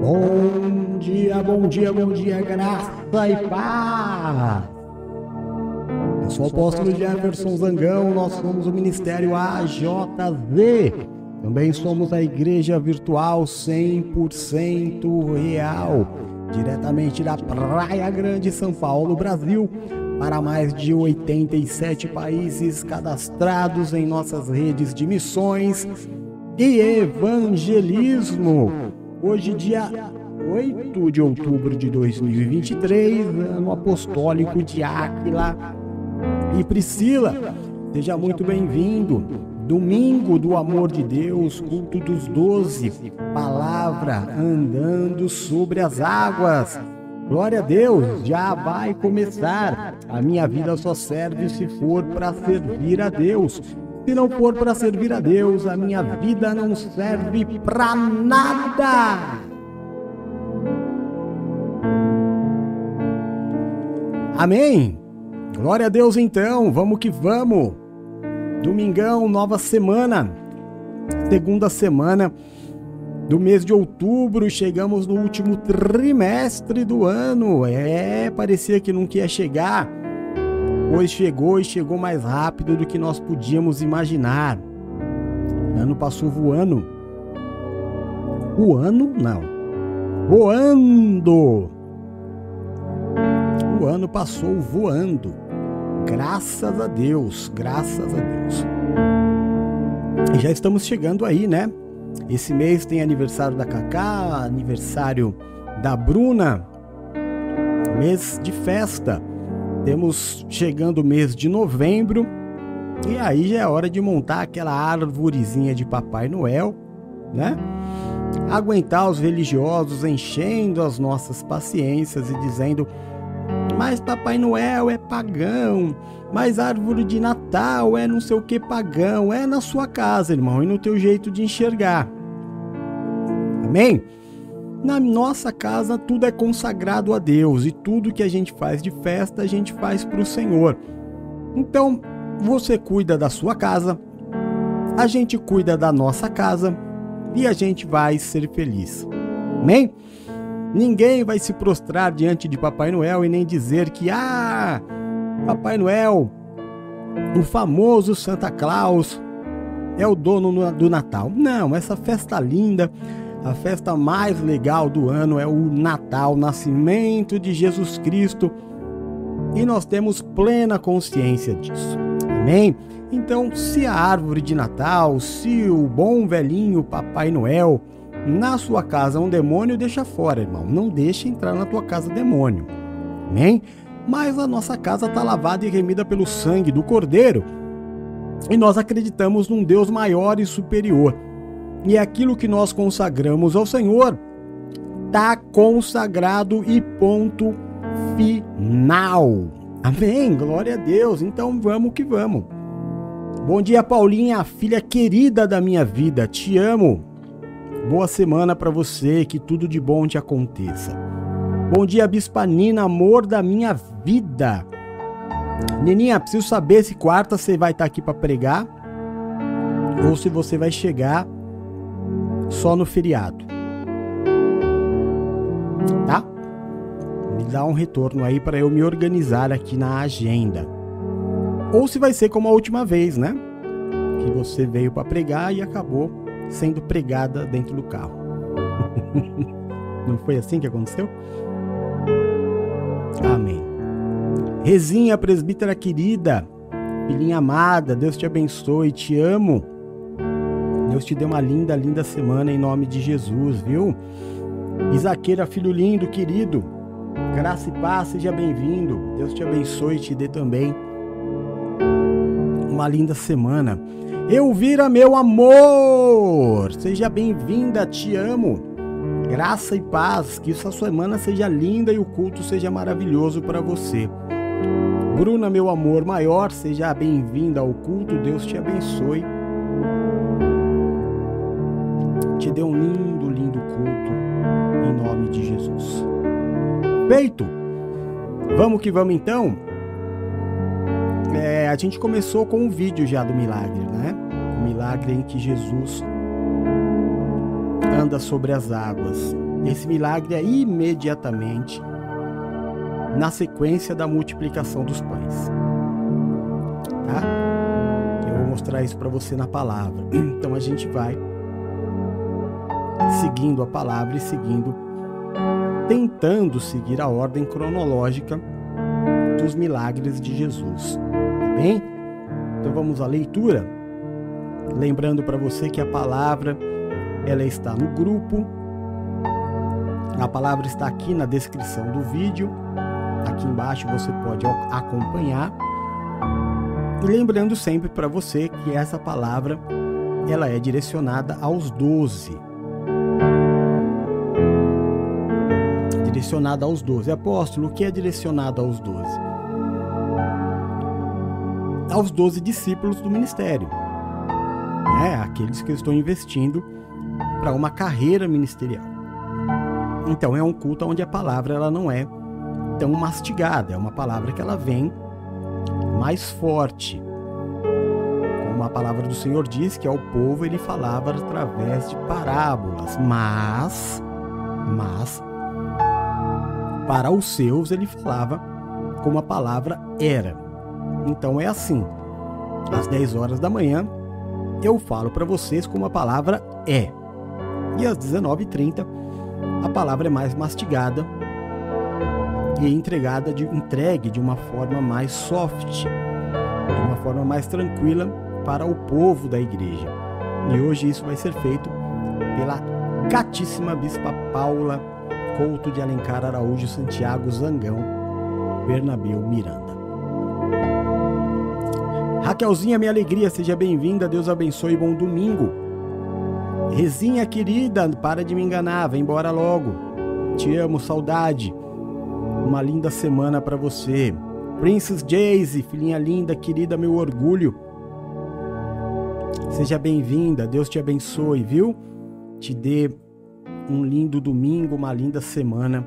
Bom dia, bom dia, bom dia, graça e paz. Eu sou o apóstolo Jefferson Zangão, nós somos o Ministério AJZ. Também somos a Igreja Virtual 100% Real, diretamente da Praia Grande, São Paulo, Brasil, para mais de 87 países cadastrados em nossas redes de missões e evangelismo. Hoje, dia 8 de outubro de 2023, ano apostólico de Áquila e Priscila. Seja muito bem-vindo. Domingo do amor de Deus, culto dos doze, palavra andando sobre as águas. Glória a Deus, já vai começar. A minha vida só serve se for para servir a Deus. Se não for para servir a Deus, a minha vida não serve para nada. Amém. Glória a Deus então, vamos que vamos. Domingão, nova semana. Segunda semana do mês de outubro, chegamos no último trimestre do ano. É, parecia que não ia chegar, pois chegou e chegou mais rápido do que nós podíamos imaginar. O ano passou voando. Voando? Não. Voando! O ano passou voando. Graças a Deus, graças a Deus. E já estamos chegando aí, né? Esse mês tem aniversário da Cacá, aniversário da Bruna, mês de festa. Temos chegando o mês de novembro e aí já é hora de montar aquela árvorezinha de Papai Noel, né? Aguentar os religiosos enchendo as nossas paciências e dizendo: Mas Papai Noel é pagão, mas árvore de Natal é não sei o que pagão, é na sua casa, irmão, e no teu jeito de enxergar. Amém? Na nossa casa tudo é consagrado a Deus e tudo que a gente faz de festa a gente faz para o Senhor. Então, você cuida da sua casa, a gente cuida da nossa casa e a gente vai ser feliz. Amém? Ninguém vai se prostrar diante de Papai Noel e nem dizer que, ah, Papai Noel, o famoso Santa Claus, é o dono do Natal. Não, essa festa linda a festa mais legal do ano é o Natal, o nascimento de Jesus Cristo, e nós temos plena consciência disso. Amém? Então, se a árvore de Natal, se o bom velhinho Papai Noel na sua casa um demônio, deixa fora, irmão. Não deixa entrar na tua casa demônio. Amém? Mas a nossa casa está lavada e remida pelo sangue do Cordeiro. E nós acreditamos num Deus maior e superior e aquilo que nós consagramos ao Senhor está consagrado e ponto final. Amém. Glória a Deus. Então vamos que vamos. Bom dia, Paulinha, filha querida da minha vida. Te amo. Boa semana para você, que tudo de bom te aconteça. Bom dia, Bispa Nina, amor da minha vida. Neninha, preciso saber se quarta você vai estar tá aqui para pregar ou se você vai chegar só no feriado. Tá? Me dá um retorno aí para eu me organizar aqui na agenda. Ou se vai ser como a última vez, né? Que você veio para pregar e acabou sendo pregada dentro do carro. Não foi assim que aconteceu? Amém. Rezinha, presbítera querida, filhinha amada, Deus te abençoe, te amo. Deus te dê uma linda, linda semana em nome de Jesus, viu? Isaqueira, filho lindo, querido, graça e paz, seja bem-vindo. Deus te abençoe e te dê também uma linda semana. Elvira, meu amor, seja bem-vinda, te amo. Graça e paz, que essa semana seja linda e o culto seja maravilhoso para você. Bruna, meu amor maior, seja bem-vinda ao culto, Deus te abençoe dê um lindo, lindo culto em nome de Jesus. Feito! Vamos que vamos então. É, a gente começou com um vídeo já do milagre, né? O milagre em que Jesus anda sobre as águas. Esse milagre é imediatamente na sequência da multiplicação dos pães. Tá? Eu vou mostrar isso para você na palavra. Então a gente vai seguindo a palavra e seguindo, tentando seguir a ordem cronológica dos milagres de Jesus. Tá bem? Então vamos à leitura. Lembrando para você que a palavra ela está no grupo. A palavra está aqui na descrição do vídeo. Aqui embaixo você pode acompanhar. E lembrando sempre para você que essa palavra ela é direcionada aos doze. Direcionada aos doze. Apóstolo, o que é direcionado aos doze? Aos doze discípulos do ministério. É, aqueles que estão investindo para uma carreira ministerial. Então é um culto onde a palavra ela não é tão mastigada, é uma palavra que ela vem mais forte. Como a palavra do Senhor diz que ao povo ele falava através de parábolas, mas mas para os seus ele falava como a palavra era. Então é assim. Às 10 horas da manhã eu falo para vocês como a palavra é. E às 19h30, a palavra é mais mastigada e entregada de, entregue de uma forma mais soft, de uma forma mais tranquila para o povo da igreja. E hoje isso vai ser feito pela catíssima Bispa Paula Couto de Alencar Araújo Santiago Zangão Bernabeu Miranda. Raquelzinha, minha alegria, seja bem-vinda, Deus abençoe, bom domingo. Rezinha querida, para de me enganar, vem embora logo. Te amo, saudade. Uma linda semana para você. Princess Jayce, filhinha linda, querida, meu orgulho. Seja bem-vinda, Deus te abençoe, viu? Te dê um lindo domingo, uma linda semana,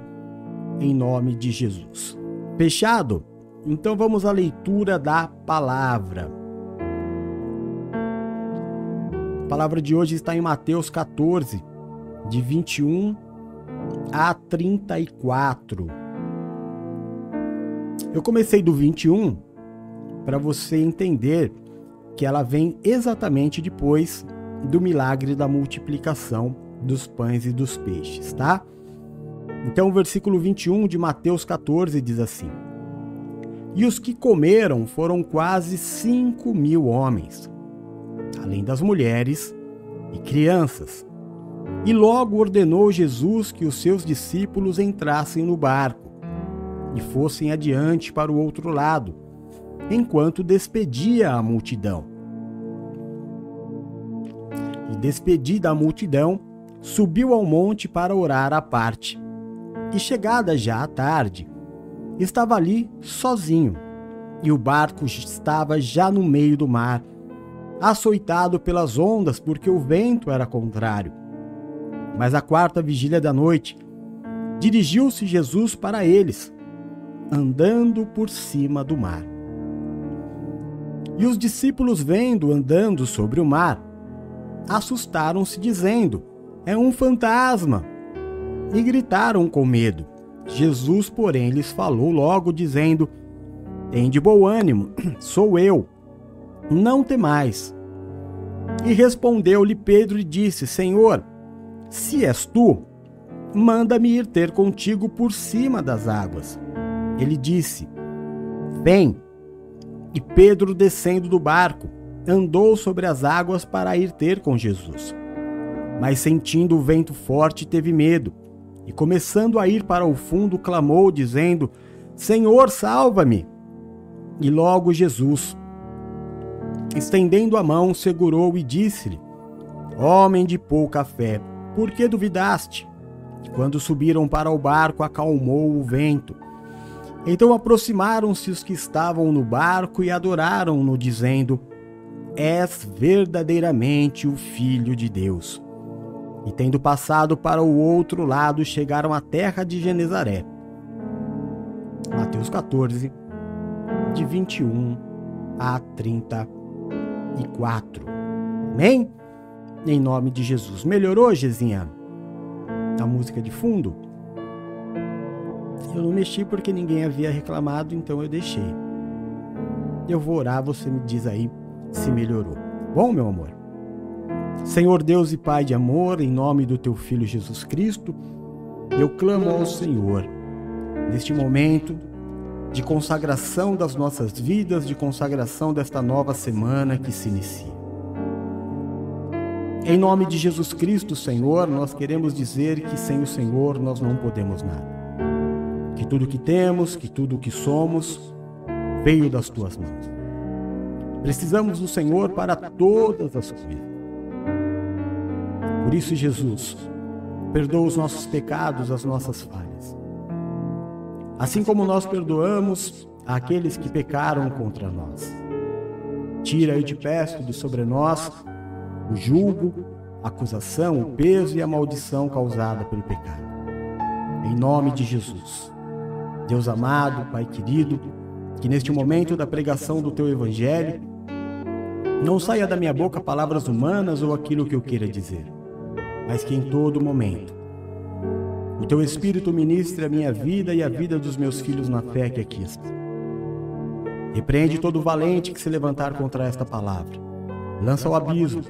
em nome de Jesus. Fechado? Então vamos à leitura da palavra. A palavra de hoje está em Mateus 14, de 21 a 34. Eu comecei do 21 para você entender que ela vem exatamente depois do milagre da multiplicação dos pães e dos peixes, tá? Então, o versículo 21 de Mateus 14 diz assim: E os que comeram foram quase cinco mil homens além das mulheres e crianças. E logo ordenou Jesus que os seus discípulos entrassem no barco e fossem adiante para o outro lado, enquanto despedia a multidão. E despedida a multidão, subiu ao monte para orar à parte. E chegada já a tarde, estava ali sozinho, e o barco estava já no meio do mar, açoitado pelas ondas, porque o vento era contrário. Mas à quarta vigília da noite, dirigiu-se Jesus para eles, andando por cima do mar. E os discípulos, vendo andando sobre o mar, assustaram-se, dizendo: É um fantasma! E gritaram com medo. Jesus, porém, lhes falou logo, dizendo: Tende bom ânimo, sou eu não temais. E respondeu-lhe Pedro e disse: Senhor, se és tu, manda-me ir ter contigo por cima das águas. Ele disse: Vem. E Pedro, descendo do barco, andou sobre as águas para ir ter com Jesus. Mas sentindo o vento forte, teve medo, e começando a ir para o fundo, clamou, dizendo: Senhor, salva-me! E logo Jesus, estendendo a mão, segurou e disse-lhe: Homem de pouca fé, por que duvidaste? Quando subiram para o barco, acalmou o vento. Então aproximaram-se os que estavam no barco e adoraram-no, dizendo: És verdadeiramente o Filho de Deus. E tendo passado para o outro lado, chegaram à terra de Genezaré. Mateus 14, de 21 a 30 e quatro. Amém? Em nome de Jesus. Melhorou, Gezinha? a música de fundo. Eu não mexi porque ninguém havia reclamado, então eu deixei. Eu vou orar, você me diz aí se melhorou. Bom, meu amor? Senhor Deus e Pai de amor, em nome do teu filho Jesus Cristo, eu clamo ao Senhor neste momento de consagração das nossas vidas, de consagração desta nova semana que se inicia. Em nome de Jesus Cristo, Senhor, nós queremos dizer que sem o Senhor nós não podemos nada. Que tudo que temos, que tudo que somos, veio das tuas mãos. Precisamos do Senhor para todas as coisas. Por isso, Jesus, perdoa os nossos pecados, as nossas falhas. Assim como nós perdoamos aqueles que pecaram contra nós. Tira, eu te peço, de sobre nós o julgo, a acusação, o peso e a maldição causada pelo pecado. Em nome de Jesus. Deus amado, Pai querido, que neste momento da pregação do teu evangelho não saia da minha boca palavras humanas ou aquilo que eu queira dizer, mas que em todo momento o teu espírito ministre a minha vida e a vida dos meus filhos na fé que aqui está. Repreende todo valente que se levantar contra esta palavra. Lança o abismo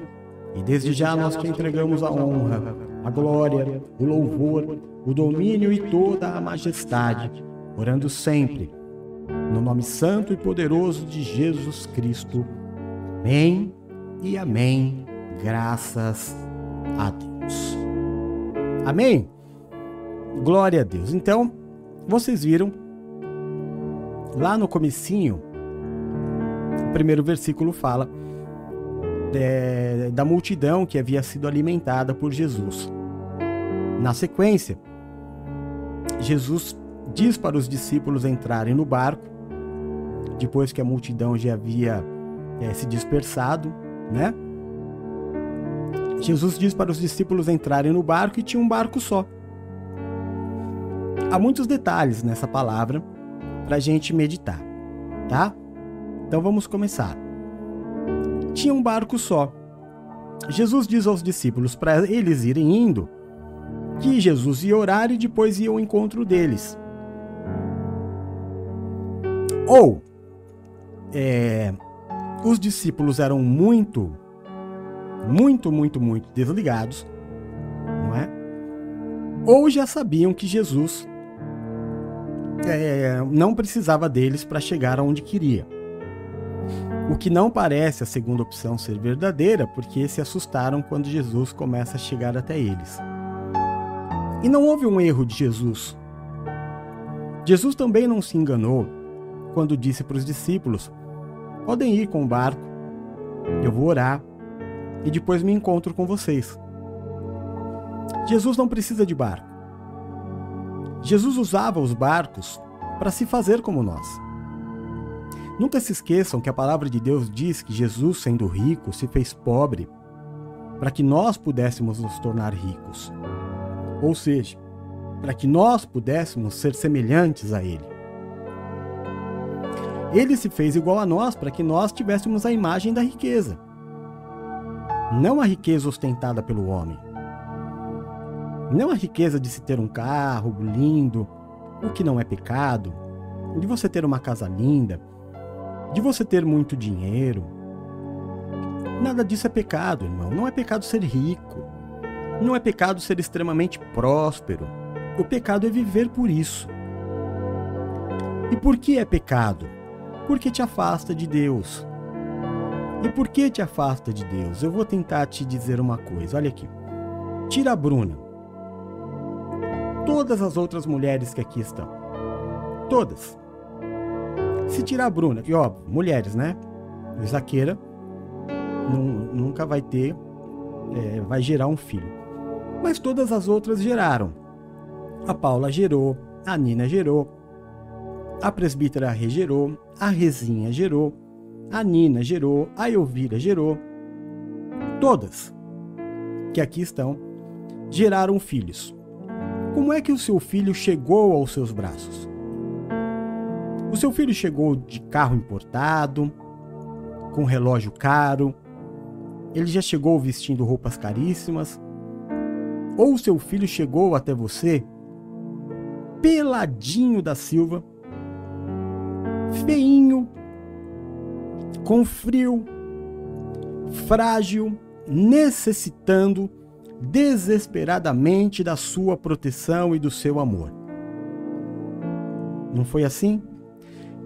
e desde já nós te entregamos a honra, a glória, o louvor, o domínio e toda a majestade, orando sempre, no nome santo e poderoso de Jesus Cristo. Amém e amém. Graças a Deus. Amém? Glória a Deus. Então, vocês viram lá no comecinho, o primeiro versículo fala é, da multidão que havia sido alimentada por Jesus. Na sequência, Jesus diz para os discípulos entrarem no barco, depois que a multidão já havia é, se dispersado, né? Jesus diz para os discípulos entrarem no barco e tinha um barco só. Há muitos detalhes nessa palavra para a gente meditar, tá? Então vamos começar tinha um barco só. Jesus diz aos discípulos para eles irem indo que Jesus ia orar e depois ia ao encontro deles. Ou é, os discípulos eram muito, muito, muito, muito desligados, não é? Ou já sabiam que Jesus é, não precisava deles para chegar aonde queria. O que não parece a segunda opção ser verdadeira, porque se assustaram quando Jesus começa a chegar até eles. E não houve um erro de Jesus. Jesus também não se enganou quando disse para os discípulos: podem ir com o barco, eu vou orar e depois me encontro com vocês. Jesus não precisa de barco. Jesus usava os barcos para se fazer como nós. Nunca se esqueçam que a palavra de Deus diz que Jesus, sendo rico, se fez pobre para que nós pudéssemos nos tornar ricos. Ou seja, para que nós pudéssemos ser semelhantes a Ele. Ele se fez igual a nós para que nós tivéssemos a imagem da riqueza. Não a riqueza ostentada pelo homem. Não a riqueza de se ter um carro lindo, o que não é pecado, de você ter uma casa linda, de você ter muito dinheiro. Nada disso é pecado, irmão. Não é pecado ser rico. Não é pecado ser extremamente próspero. O pecado é viver por isso. E por que é pecado? Porque te afasta de Deus. E por que te afasta de Deus? Eu vou tentar te dizer uma coisa. Olha aqui. Tira a Bruna. Todas as outras mulheres que aqui estão. Todas. Se tirar a Bruna, que óbvio, mulheres, né? Zaqueira nunca vai ter, é, vai gerar um filho. Mas todas as outras geraram. A Paula gerou, a Nina gerou, a presbítera regerou, a Rezinha gerou, a Nina gerou, a Elvira gerou. Todas que aqui estão geraram filhos. Como é que o seu filho chegou aos seus braços? O seu filho chegou de carro importado, com relógio caro, ele já chegou vestindo roupas caríssimas. ou seu filho chegou até você peladinho da Silva, feinho, com frio, frágil, necessitando desesperadamente da sua proteção e do seu amor. Não foi assim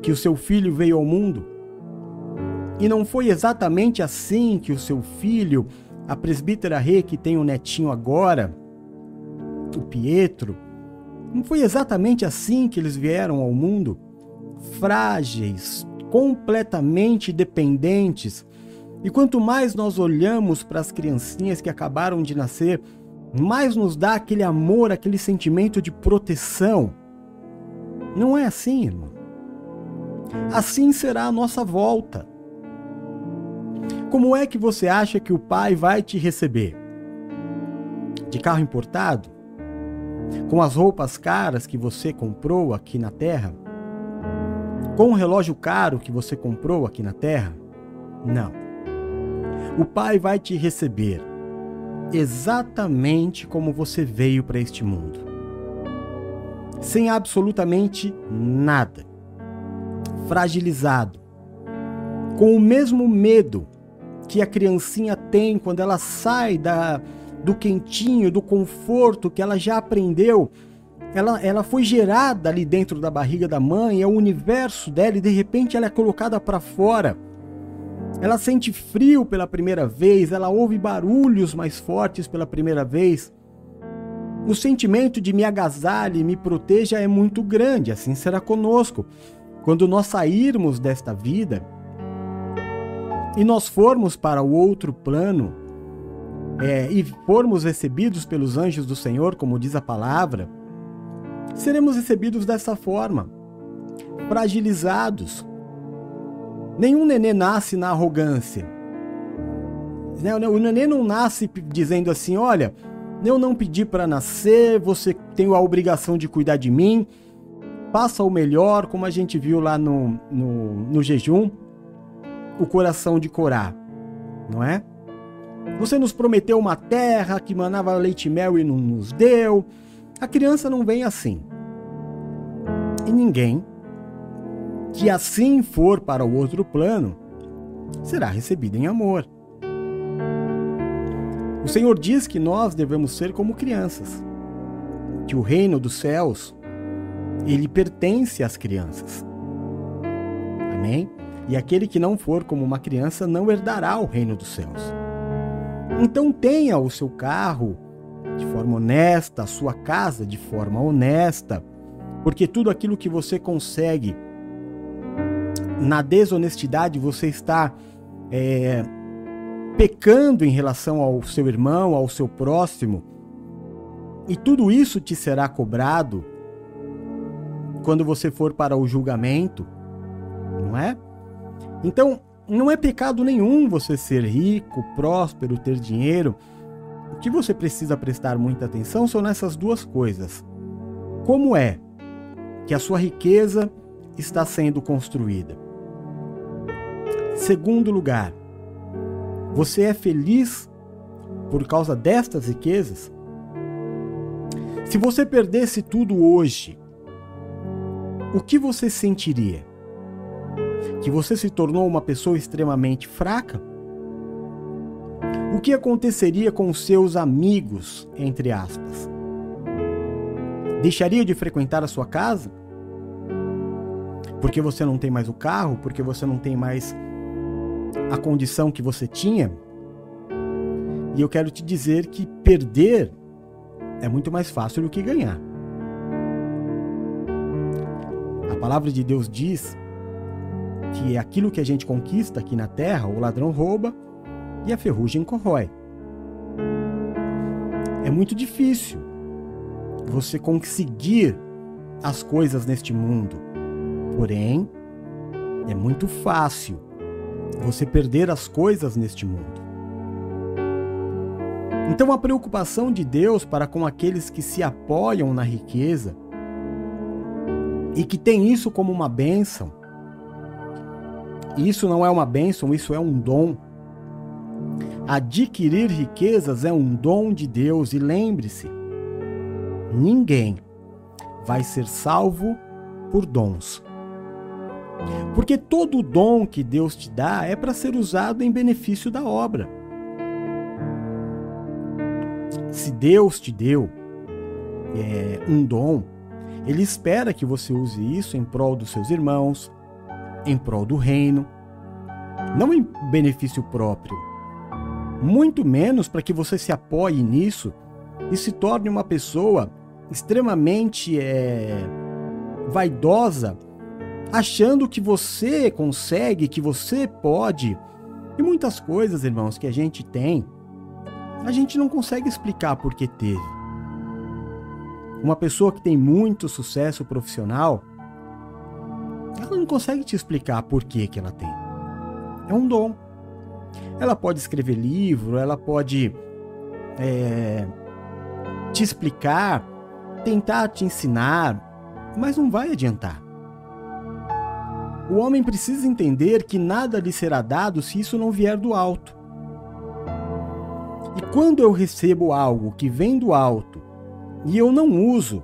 que o seu filho veio ao mundo? E não foi exatamente assim que o seu filho, a presbítera Rê, que tem um netinho agora, o Pietro, não foi exatamente assim que eles vieram ao mundo? Frágeis, completamente dependentes. E quanto mais nós olhamos para as criancinhas que acabaram de nascer, mais nos dá aquele amor, aquele sentimento de proteção. Não é assim, irmão. Assim será a nossa volta. Como é que você acha que o pai vai te receber? De carro importado? Com as roupas caras que você comprou aqui na terra? Com o relógio caro que você comprou aqui na terra? Não. O Pai vai te receber exatamente como você veio para este mundo. Sem absolutamente nada. Fragilizado. Com o mesmo medo que a criancinha tem quando ela sai da, do quentinho, do conforto que ela já aprendeu. Ela, ela foi gerada ali dentro da barriga da mãe, é o universo dela e de repente ela é colocada para fora. Ela sente frio pela primeira vez, ela ouve barulhos mais fortes pela primeira vez. O sentimento de me agasalhe, me proteja é muito grande, assim será conosco. Quando nós sairmos desta vida e nós formos para o outro plano, é, e formos recebidos pelos anjos do Senhor, como diz a palavra, seremos recebidos dessa forma, fragilizados. Nenhum nenê nasce na arrogância. Né, o nenê não nasce dizendo assim: olha, eu não pedi para nascer, você tem a obrigação de cuidar de mim, faça o melhor, como a gente viu lá no, no, no jejum, o coração de Corá, não é? Você nos prometeu uma terra que manava leite e mel e não nos deu. A criança não vem assim. E ninguém que assim for para o outro plano será recebido em amor. O Senhor diz que nós devemos ser como crianças, que o reino dos céus ele pertence às crianças. Amém? E aquele que não for como uma criança não herdará o reino dos céus. Então tenha o seu carro de forma honesta, a sua casa de forma honesta, porque tudo aquilo que você consegue na desonestidade você está é, pecando em relação ao seu irmão, ao seu próximo, e tudo isso te será cobrado quando você for para o julgamento, não é? Então, não é pecado nenhum você ser rico, próspero, ter dinheiro. O que você precisa prestar muita atenção são nessas duas coisas. Como é que a sua riqueza está sendo construída? Segundo lugar, você é feliz por causa destas riquezas? Se você perdesse tudo hoje, o que você sentiria? que você se tornou uma pessoa extremamente fraca? O que aconteceria com seus amigos, entre aspas? Deixaria de frequentar a sua casa? Porque você não tem mais o carro? Porque você não tem mais a condição que você tinha? E eu quero te dizer que perder é muito mais fácil do que ganhar. A palavra de Deus diz que é aquilo que a gente conquista aqui na terra, o ladrão rouba e a ferrugem corrói. É muito difícil você conseguir as coisas neste mundo. Porém, é muito fácil você perder as coisas neste mundo. Então, a preocupação de Deus para com aqueles que se apoiam na riqueza e que têm isso como uma bênção isso não é uma bênção, isso é um dom. Adquirir riquezas é um dom de Deus e lembre-se, ninguém vai ser salvo por dons. Porque todo dom que Deus te dá é para ser usado em benefício da obra. Se Deus te deu é, um dom, Ele espera que você use isso em prol dos seus irmãos, em prol do reino, não em benefício próprio. Muito menos para que você se apoie nisso e se torne uma pessoa extremamente é, vaidosa, achando que você consegue, que você pode. E muitas coisas, irmãos, que a gente tem, a gente não consegue explicar por que teve. Uma pessoa que tem muito sucesso profissional, ela não consegue te explicar por que, que ela tem. É um dom. Ela pode escrever livro, ela pode é, te explicar, tentar te ensinar, mas não vai adiantar. O homem precisa entender que nada lhe será dado se isso não vier do alto. E quando eu recebo algo que vem do alto e eu não uso,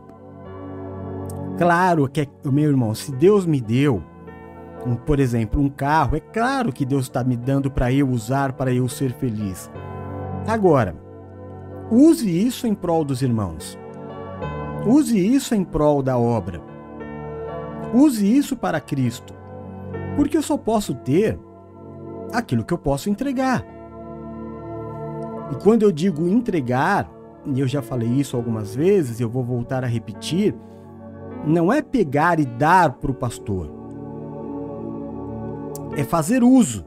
claro que, é, meu irmão, se Deus me deu, um, por exemplo, um carro, é claro que Deus está me dando para eu usar, para eu ser feliz. Agora, use isso em prol dos irmãos. Use isso em prol da obra. Use isso para Cristo. Porque eu só posso ter aquilo que eu posso entregar. E quando eu digo entregar, e eu já falei isso algumas vezes, eu vou voltar a repetir, não é pegar e dar para o pastor. É fazer uso.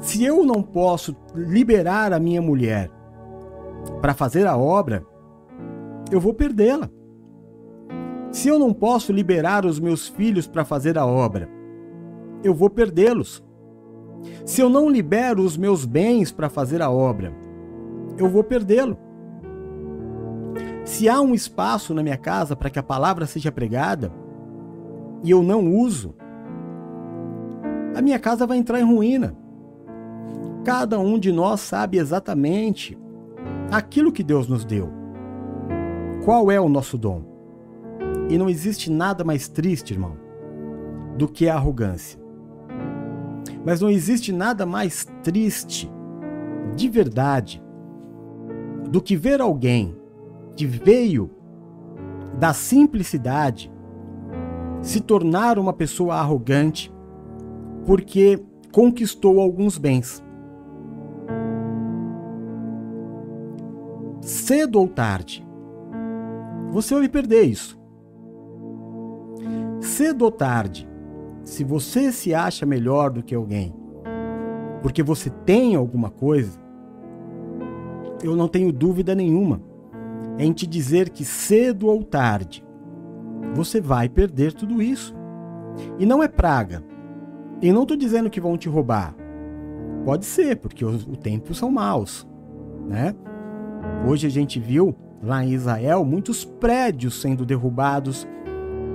Se eu não posso liberar a minha mulher para fazer a obra, eu vou perdê-la. Se eu não posso liberar os meus filhos para fazer a obra, eu vou perdê-los. Se eu não libero os meus bens para fazer a obra, eu vou perdê-lo. Se há um espaço na minha casa para que a palavra seja pregada e eu não uso, a minha casa vai entrar em ruína. Cada um de nós sabe exatamente aquilo que Deus nos deu. Qual é o nosso dom? E não existe nada mais triste, irmão, do que a arrogância. Mas não existe nada mais triste, de verdade, do que ver alguém que veio da simplicidade se tornar uma pessoa arrogante porque conquistou alguns bens. Cedo ou tarde, você vai perder isso. Cedo ou tarde, se você se acha melhor do que alguém, porque você tem alguma coisa, eu não tenho dúvida nenhuma em te dizer que cedo ou tarde você vai perder tudo isso. E não é praga. E não estou dizendo que vão te roubar. Pode ser, porque os, o tempo são maus, né? Hoje a gente viu lá em Israel muitos prédios sendo derrubados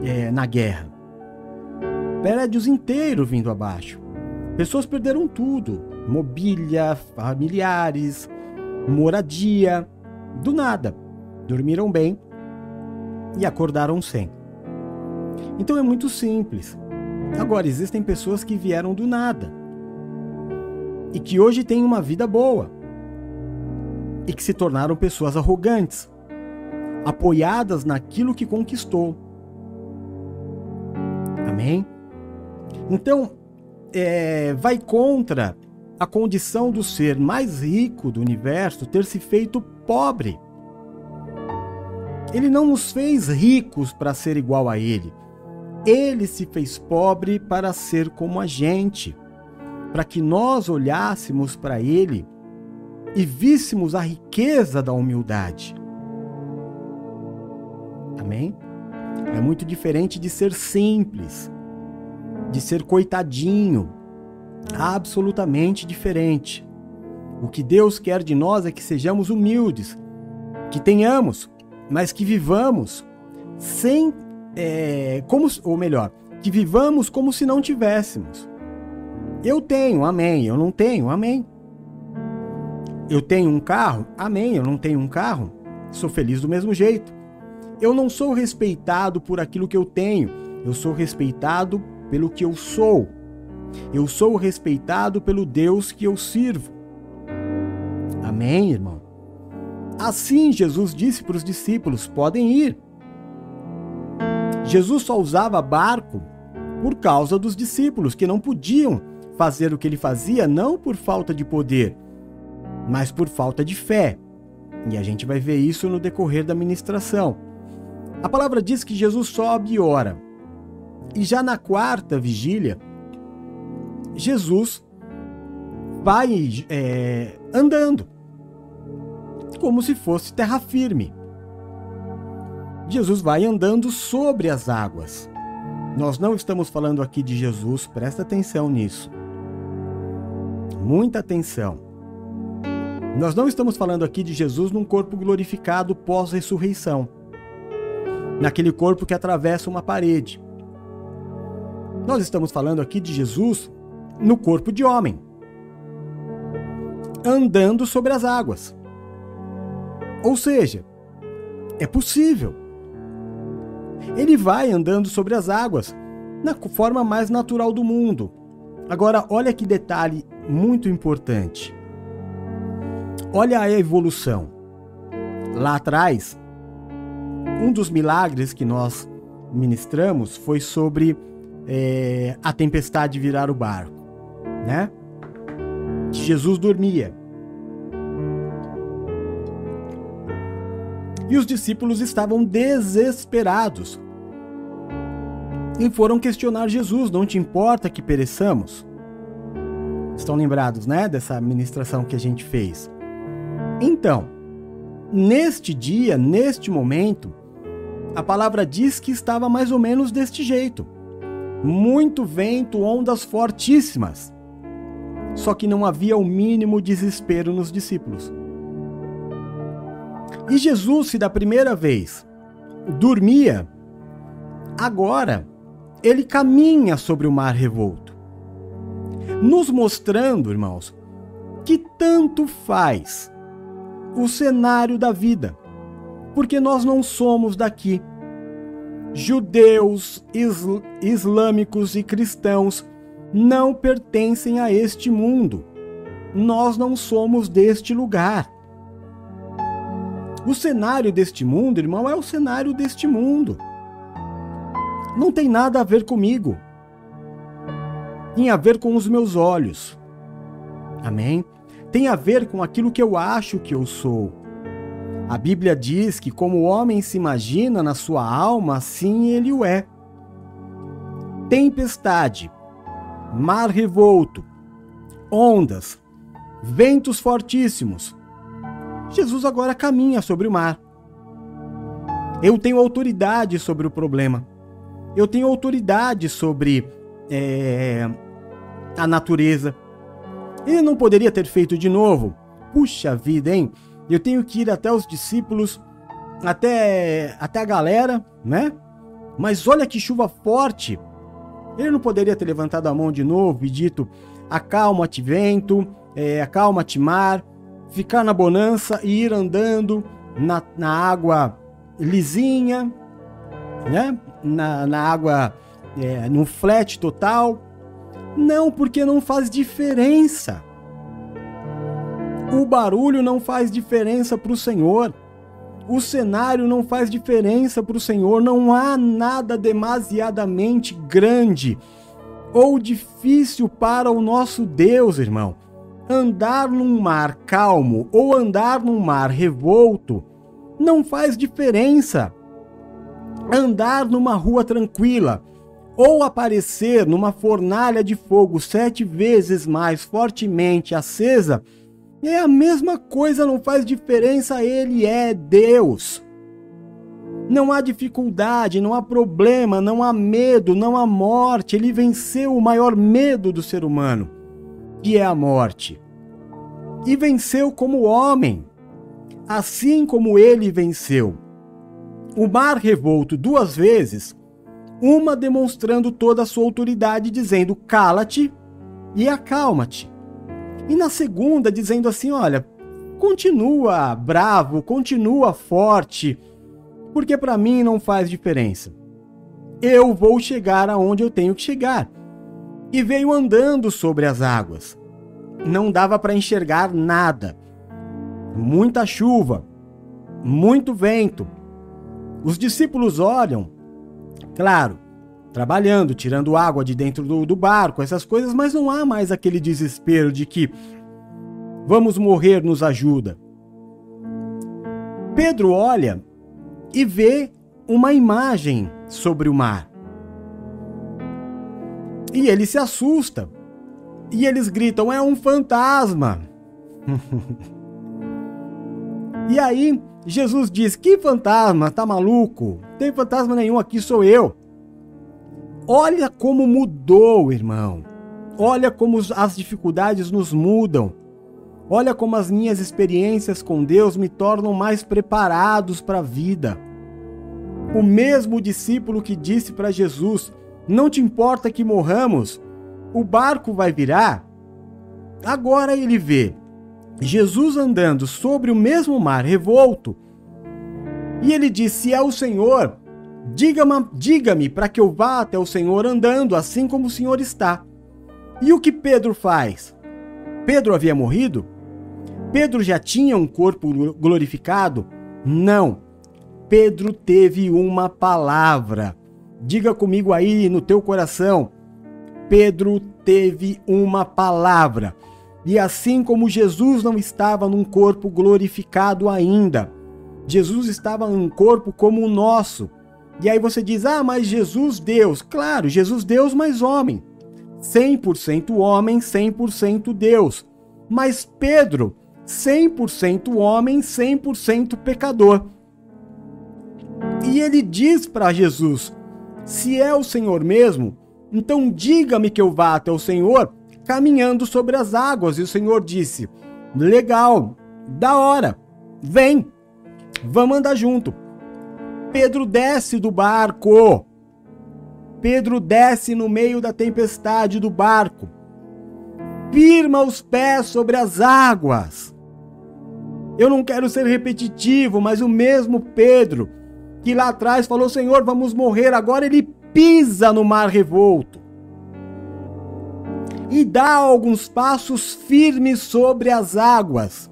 é, na guerra prédios inteiros vindo abaixo. Pessoas perderam tudo: mobília, familiares, moradia. Do nada. Dormiram bem e acordaram sem. Então é muito simples. Agora, existem pessoas que vieram do nada e que hoje têm uma vida boa e que se tornaram pessoas arrogantes, apoiadas naquilo que conquistou. Amém? Então, é, vai contra a condição do ser mais rico do universo ter se feito pobre. Ele não nos fez ricos para ser igual a ele. Ele se fez pobre para ser como a gente, para que nós olhássemos para ele e víssemos a riqueza da humildade. Amém? É muito diferente de ser simples de ser coitadinho. Absolutamente diferente. O que Deus quer de nós é que sejamos humildes, que tenhamos, mas que vivamos sem, é, como, ou melhor, que vivamos como se não tivéssemos. Eu tenho, amém. Eu não tenho, amém. Eu tenho um carro? Amém. Eu não tenho um carro? Sou feliz do mesmo jeito. Eu não sou respeitado por aquilo que eu tenho. Eu sou respeitado pelo que eu sou. Eu sou respeitado pelo Deus que eu sirvo. Amém, irmão? Assim Jesus disse para os discípulos: podem ir. Jesus só usava barco por causa dos discípulos, que não podiam fazer o que ele fazia, não por falta de poder, mas por falta de fé. E a gente vai ver isso no decorrer da ministração. A palavra diz que Jesus sobe e ora. E já na quarta vigília, Jesus vai é, andando, como se fosse terra firme. Jesus vai andando sobre as águas. Nós não estamos falando aqui de Jesus, presta atenção nisso. Muita atenção. Nós não estamos falando aqui de Jesus num corpo glorificado pós-ressurreição, naquele corpo que atravessa uma parede. Nós estamos falando aqui de Jesus no corpo de homem, andando sobre as águas. Ou seja, é possível. Ele vai andando sobre as águas na forma mais natural do mundo. Agora, olha que detalhe muito importante. Olha a evolução. Lá atrás, um dos milagres que nós ministramos foi sobre é, a tempestade virar o barco né? Jesus dormia. E os discípulos estavam desesperados. E foram questionar Jesus: Não te importa que pereçamos? Estão lembrados, né? Dessa ministração que a gente fez. Então, neste dia, neste momento, a palavra diz que estava mais ou menos deste jeito: muito vento, ondas fortíssimas. Só que não havia o mínimo desespero nos discípulos. E Jesus, se da primeira vez dormia, agora ele caminha sobre o mar revolto, nos mostrando, irmãos, que tanto faz o cenário da vida, porque nós não somos daqui. Judeus, isl islâmicos e cristãos não pertencem a este mundo. Nós não somos deste lugar. O cenário deste mundo, irmão, é o cenário deste mundo. Não tem nada a ver comigo. Tem a ver com os meus olhos. Amém? Tem a ver com aquilo que eu acho que eu sou. A Bíblia diz que, como o homem se imagina na sua alma, assim ele o é. Tempestade, mar revolto, ondas, ventos fortíssimos. Jesus agora caminha sobre o mar. Eu tenho autoridade sobre o problema. Eu tenho autoridade sobre é, a natureza. Ele não poderia ter feito de novo. Puxa vida, hein? Eu tenho que ir até os discípulos, até, até a galera, né? Mas olha que chuva forte. Ele não poderia ter levantado a mão de novo e dito: acalma-te, vento, é, acalma-te, mar, ficar na bonança e ir andando na, na água lisinha, né? na, na água, é, no flat total. Não, porque não faz diferença. O barulho não faz diferença para o Senhor. O cenário não faz diferença para o Senhor, não há nada demasiadamente grande ou difícil para o nosso Deus, irmão. Andar num mar calmo ou andar num mar revolto não faz diferença. Andar numa rua tranquila ou aparecer numa fornalha de fogo sete vezes mais fortemente acesa é a mesma coisa, não faz diferença, ele é Deus. Não há dificuldade, não há problema, não há medo, não há morte. Ele venceu o maior medo do ser humano, que é a morte. E venceu como homem, assim como ele venceu. O mar revolto duas vezes, uma demonstrando toda a sua autoridade, dizendo: cala-te e acalma-te. E na segunda, dizendo assim: olha, continua bravo, continua forte, porque para mim não faz diferença. Eu vou chegar aonde eu tenho que chegar. E veio andando sobre as águas. Não dava para enxergar nada. Muita chuva, muito vento. Os discípulos olham, claro, trabalhando, tirando água de dentro do, do barco, essas coisas, mas não há mais aquele desespero de que vamos morrer, nos ajuda. Pedro olha e vê uma imagem sobre o mar. E ele se assusta. E eles gritam: é um fantasma. e aí Jesus diz: Que fantasma? Tá maluco? Tem fantasma nenhum aqui, sou eu. Olha como mudou, irmão. Olha como as dificuldades nos mudam. Olha como as minhas experiências com Deus me tornam mais preparados para a vida. O mesmo discípulo que disse para Jesus: Não te importa que morramos, o barco vai virar. Agora ele vê Jesus andando sobre o mesmo mar revolto. E ele diz: Se é o Senhor, diga-me diga para que eu vá até o Senhor andando assim como o Senhor está. E o que Pedro faz? Pedro havia morrido? Pedro já tinha um corpo glorificado? Não. Pedro teve uma palavra. Diga comigo aí no teu coração. Pedro teve uma palavra. E assim como Jesus não estava num corpo glorificado ainda, Jesus estava num corpo como o nosso. E aí você diz: "Ah, mas Jesus Deus". Claro, Jesus Deus mais homem. 100% homem, 100% Deus. Mas Pedro 100% homem, 100% pecador. E ele diz para Jesus: Se é o Senhor mesmo, então diga-me que eu vá até o Senhor caminhando sobre as águas. E o Senhor disse: Legal, da hora, vem, vamos andar junto. Pedro desce do barco. Pedro desce no meio da tempestade do barco. Firma os pés sobre as águas. Eu não quero ser repetitivo, mas o mesmo Pedro que lá atrás falou: Senhor, vamos morrer, agora ele pisa no mar revolto e dá alguns passos firmes sobre as águas.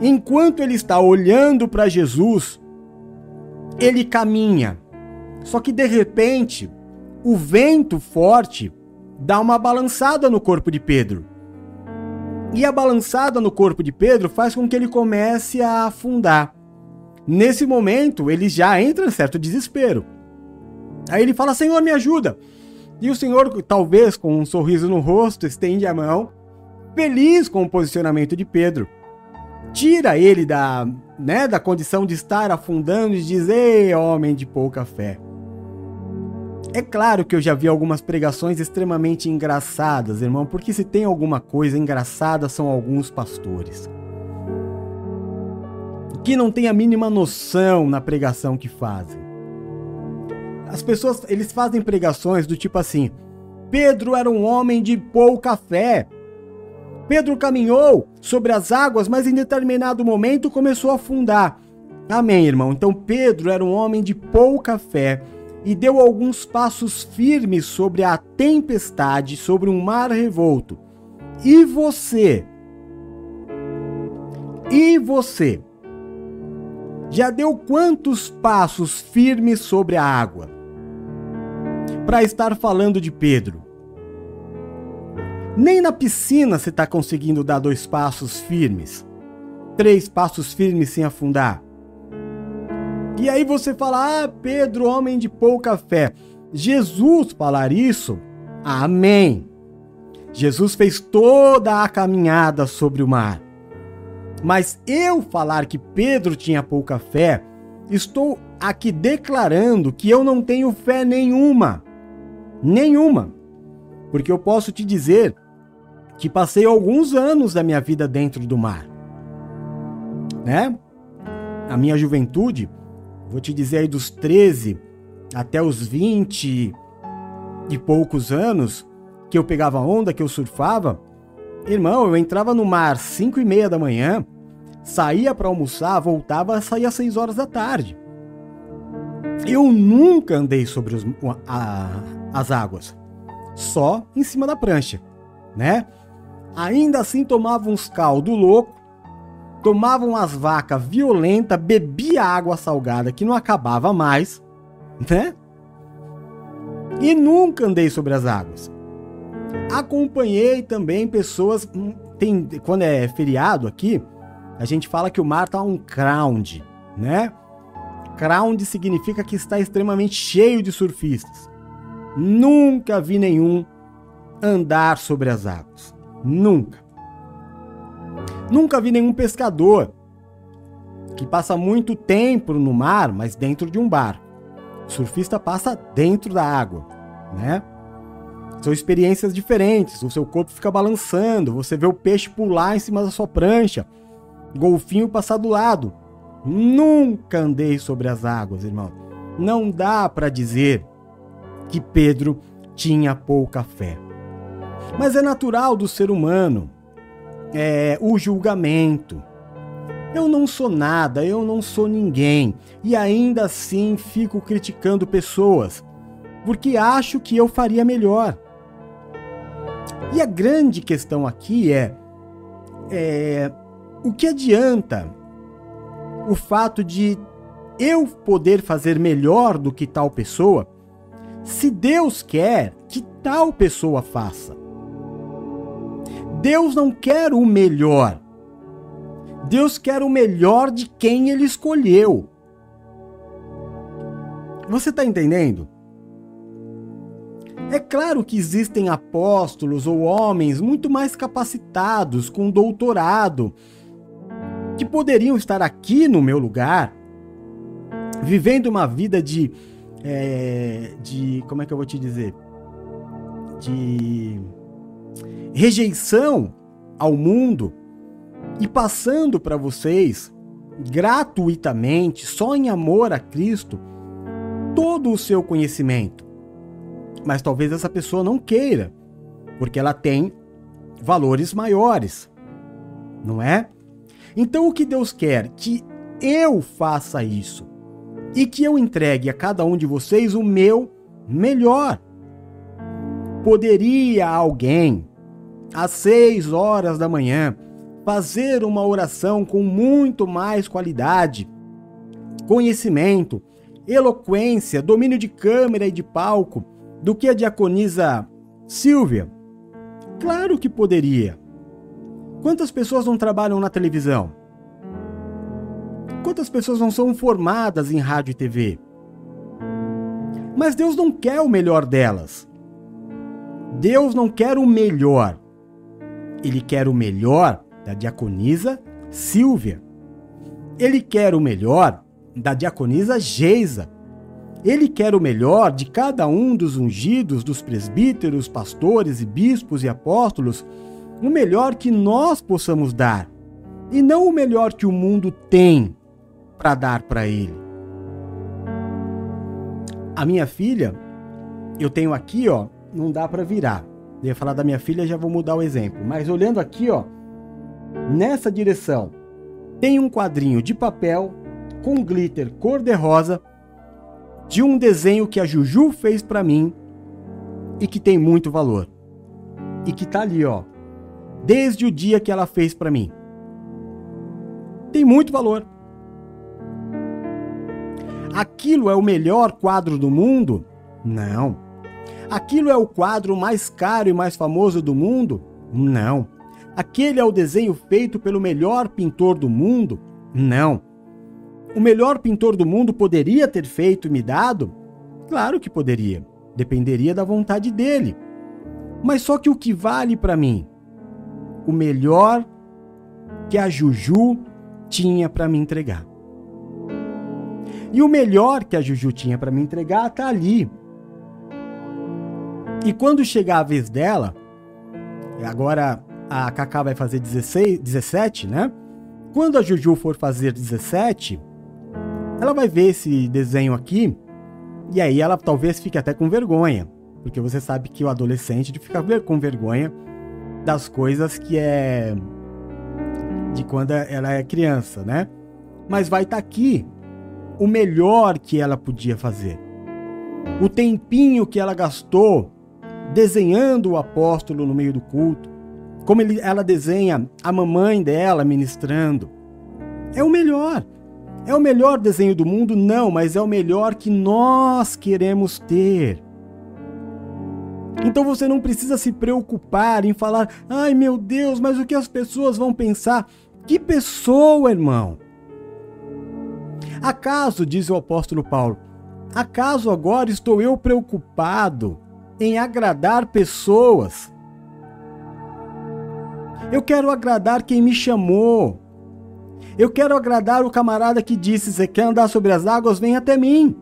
Enquanto ele está olhando para Jesus, ele caminha. Só que de repente, o vento forte dá uma balançada no corpo de Pedro. E a balançada no corpo de Pedro faz com que ele comece a afundar. Nesse momento, ele já entra em certo desespero. Aí ele fala: Senhor, me ajuda. E o Senhor, talvez com um sorriso no rosto, estende a mão, feliz com o posicionamento de Pedro. Tira ele da, né, da condição de estar afundando e diz: Ei, homem de pouca fé. É claro que eu já vi algumas pregações extremamente engraçadas, irmão, porque se tem alguma coisa engraçada são alguns pastores. Que não tem a mínima noção na pregação que fazem. As pessoas, eles fazem pregações do tipo assim: Pedro era um homem de pouca fé. Pedro caminhou sobre as águas, mas em determinado momento começou a afundar. Amém, irmão. Então Pedro era um homem de pouca fé e deu alguns passos firmes sobre a tempestade, sobre um mar revolto. E você? E você? Já deu quantos passos firmes sobre a água? Para estar falando de Pedro. Nem na piscina você está conseguindo dar dois passos firmes. Três passos firmes sem afundar. E aí você fala, ah, Pedro, homem de pouca fé. Jesus falar isso, amém. Jesus fez toda a caminhada sobre o mar. Mas eu falar que Pedro tinha pouca fé, estou aqui declarando que eu não tenho fé nenhuma. Nenhuma. Porque eu posso te dizer que passei alguns anos da minha vida dentro do mar. Né? A minha juventude, vou te dizer aí dos 13 até os 20 e poucos anos que eu pegava onda, que eu surfava, Irmão, eu entrava no mar às 5 e meia da manhã, saía para almoçar, voltava, saía às 6 horas da tarde. Eu nunca andei sobre os, a, as águas, só em cima da prancha, né? Ainda assim tomava uns caldo louco, tomava umas vacas violenta, bebia água salgada que não acabava mais, né? E nunca andei sobre as águas. Acompanhei também pessoas. Hum, tem, quando é feriado aqui, a gente fala que o mar tá um crowd, né? Crowd significa que está extremamente cheio de surfistas. Nunca vi nenhum andar sobre as águas. Nunca. Nunca vi nenhum pescador que passa muito tempo no mar, mas dentro de um barco. O surfista passa dentro da água, né? São experiências diferentes. O seu corpo fica balançando, você vê o peixe pular em cima da sua prancha, golfinho passar do lado. Nunca andei sobre as águas, irmão. Não dá para dizer que Pedro tinha pouca fé. Mas é natural do ser humano é, o julgamento. Eu não sou nada, eu não sou ninguém, e ainda assim fico criticando pessoas, porque acho que eu faria melhor. E a grande questão aqui é, é o que adianta o fato de eu poder fazer melhor do que tal pessoa, se Deus quer que tal pessoa faça? Deus não quer o melhor. Deus quer o melhor de quem ele escolheu. Você está entendendo? É claro que existem apóstolos ou homens muito mais capacitados, com doutorado, que poderiam estar aqui no meu lugar, vivendo uma vida de. É, de. Como é que eu vou te dizer? De rejeição ao mundo e passando para vocês gratuitamente, só em amor a Cristo, todo o seu conhecimento. Mas talvez essa pessoa não queira, porque ela tem valores maiores, não é? Então o que Deus quer? Que eu faça isso e que eu entregue a cada um de vocês o meu melhor. Poderia alguém às 6 horas da manhã, fazer uma oração com muito mais qualidade, conhecimento, eloquência, domínio de câmera e de palco do que a diaconisa Silvia? Claro que poderia. Quantas pessoas não trabalham na televisão? Quantas pessoas não são formadas em rádio e TV? Mas Deus não quer o melhor delas. Deus não quer o melhor. Ele quer o melhor da diaconisa Silvia. Ele quer o melhor da diaconisa Geisa. Ele quer o melhor de cada um dos ungidos, dos presbíteros, pastores e bispos e apóstolos, o melhor que nós possamos dar, e não o melhor que o mundo tem para dar para ele. A minha filha, eu tenho aqui, ó, não dá para virar. Eu ia falar da minha filha, já vou mudar o exemplo. Mas olhando aqui, ó, nessa direção, tem um quadrinho de papel com glitter cor-de-rosa de um desenho que a Juju fez para mim e que tem muito valor. E que tá ali, ó, desde o dia que ela fez para mim. Tem muito valor. Aquilo é o melhor quadro do mundo? Não. Aquilo é o quadro mais caro e mais famoso do mundo? Não. Aquele é o desenho feito pelo melhor pintor do mundo? Não. O melhor pintor do mundo poderia ter feito e me dado? Claro que poderia. Dependeria da vontade dele. Mas só que o que vale para mim? O melhor que a Juju tinha para me entregar. E o melhor que a Juju tinha para me entregar tá ali, e quando chegar a vez dela, agora a Kaká vai fazer 16, 17, né? Quando a Juju for fazer 17, ela vai ver esse desenho aqui e aí ela talvez fique até com vergonha, porque você sabe que o adolescente fica com vergonha das coisas que é de quando ela é criança, né? Mas vai estar tá aqui o melhor que ela podia fazer. O tempinho que ela gastou desenhando o apóstolo no meio do culto, como ele, ela desenha a mamãe dela ministrando. É o melhor. É o melhor desenho do mundo? Não, mas é o melhor que nós queremos ter. Então você não precisa se preocupar em falar, ai meu Deus, mas o que as pessoas vão pensar? Que pessoa, irmão? Acaso, diz o apóstolo Paulo, acaso agora estou eu preocupado em agradar pessoas? Eu quero agradar quem me chamou. Eu quero agradar o camarada que disse: Você quer andar sobre as águas? Vem até mim.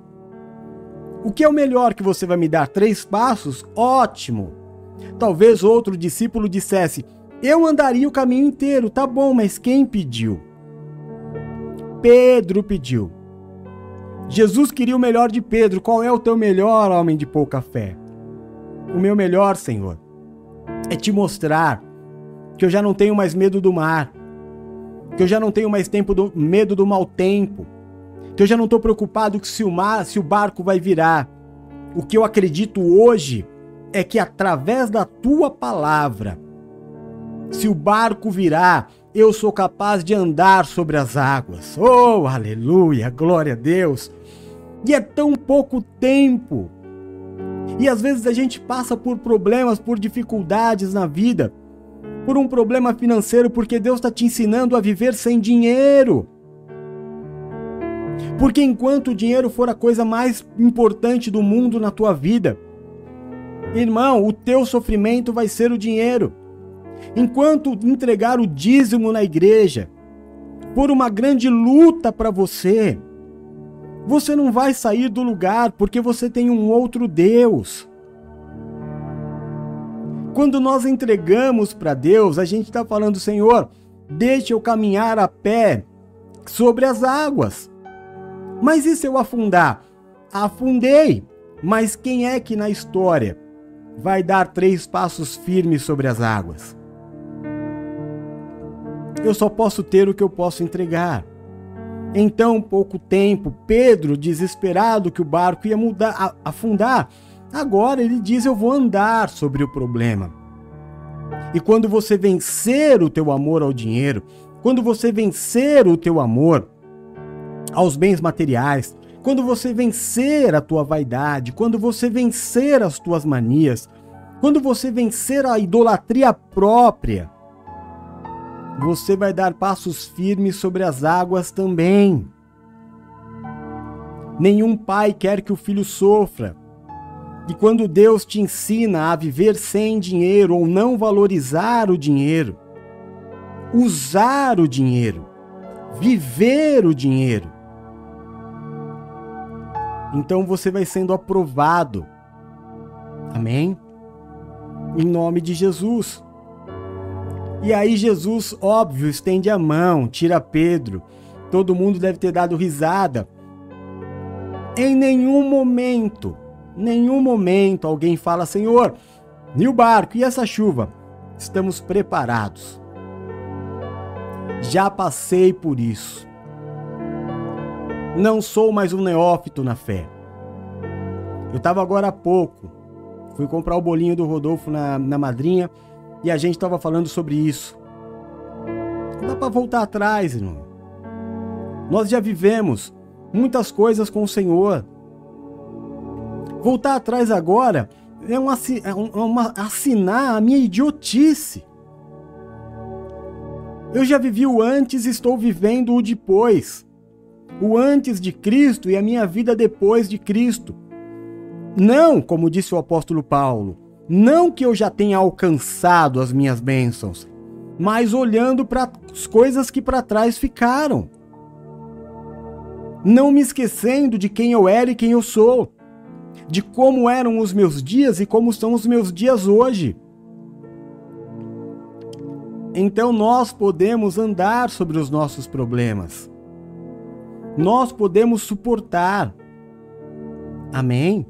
O que é o melhor que você vai me dar? Três passos? Ótimo. Talvez outro discípulo dissesse: Eu andaria o caminho inteiro. Tá bom, mas quem pediu? Pedro pediu. Jesus queria o melhor de Pedro. Qual é o teu melhor, homem de pouca fé? O meu melhor, Senhor, é te mostrar que eu já não tenho mais medo do mar, que eu já não tenho mais tempo do medo do mau tempo, que eu já não estou preocupado se o mar, se o barco vai virar. O que eu acredito hoje é que através da tua palavra, se o barco virar, eu sou capaz de andar sobre as águas. Oh, aleluia, glória a Deus. E é tão pouco tempo. E às vezes a gente passa por problemas, por dificuldades na vida, por um problema financeiro, porque Deus está te ensinando a viver sem dinheiro. Porque enquanto o dinheiro for a coisa mais importante do mundo na tua vida, irmão, o teu sofrimento vai ser o dinheiro. Enquanto entregar o dízimo na igreja por uma grande luta para você, você não vai sair do lugar porque você tem um outro Deus. Quando nós entregamos para Deus, a gente está falando, Senhor, deixe eu caminhar a pé sobre as águas. Mas e se eu afundar? Afundei. Mas quem é que na história vai dar três passos firmes sobre as águas? Eu só posso ter o que eu posso entregar. Em tão pouco tempo, Pedro, desesperado que o barco ia mudar, afundar, agora ele diz: Eu vou andar sobre o problema. E quando você vencer o teu amor ao dinheiro, quando você vencer o teu amor aos bens materiais, quando você vencer a tua vaidade, quando você vencer as tuas manias, quando você vencer a idolatria própria, você vai dar passos firmes sobre as águas também. Nenhum pai quer que o filho sofra. E quando Deus te ensina a viver sem dinheiro ou não valorizar o dinheiro, usar o dinheiro, viver o dinheiro, então você vai sendo aprovado. Amém? Em nome de Jesus. E aí Jesus, óbvio, estende a mão, tira Pedro. Todo mundo deve ter dado risada. Em nenhum momento, nenhum momento alguém fala: Senhor, e o barco e essa chuva? Estamos preparados. Já passei por isso. Não sou mais um neófito na fé. Eu estava agora há pouco, fui comprar o bolinho do Rodolfo na, na madrinha e a gente estava falando sobre isso. Não dá para voltar atrás, irmão. Nós já vivemos muitas coisas com o Senhor. Voltar atrás agora é, um, é uma, assinar a minha idiotice. Eu já vivi o antes e estou vivendo o depois o antes de Cristo e a minha vida depois de Cristo. Não, como disse o apóstolo Paulo, não que eu já tenha alcançado as minhas bênçãos, mas olhando para as coisas que para trás ficaram. Não me esquecendo de quem eu era e quem eu sou, de como eram os meus dias e como são os meus dias hoje. Então nós podemos andar sobre os nossos problemas nós podemos suportar. Amém?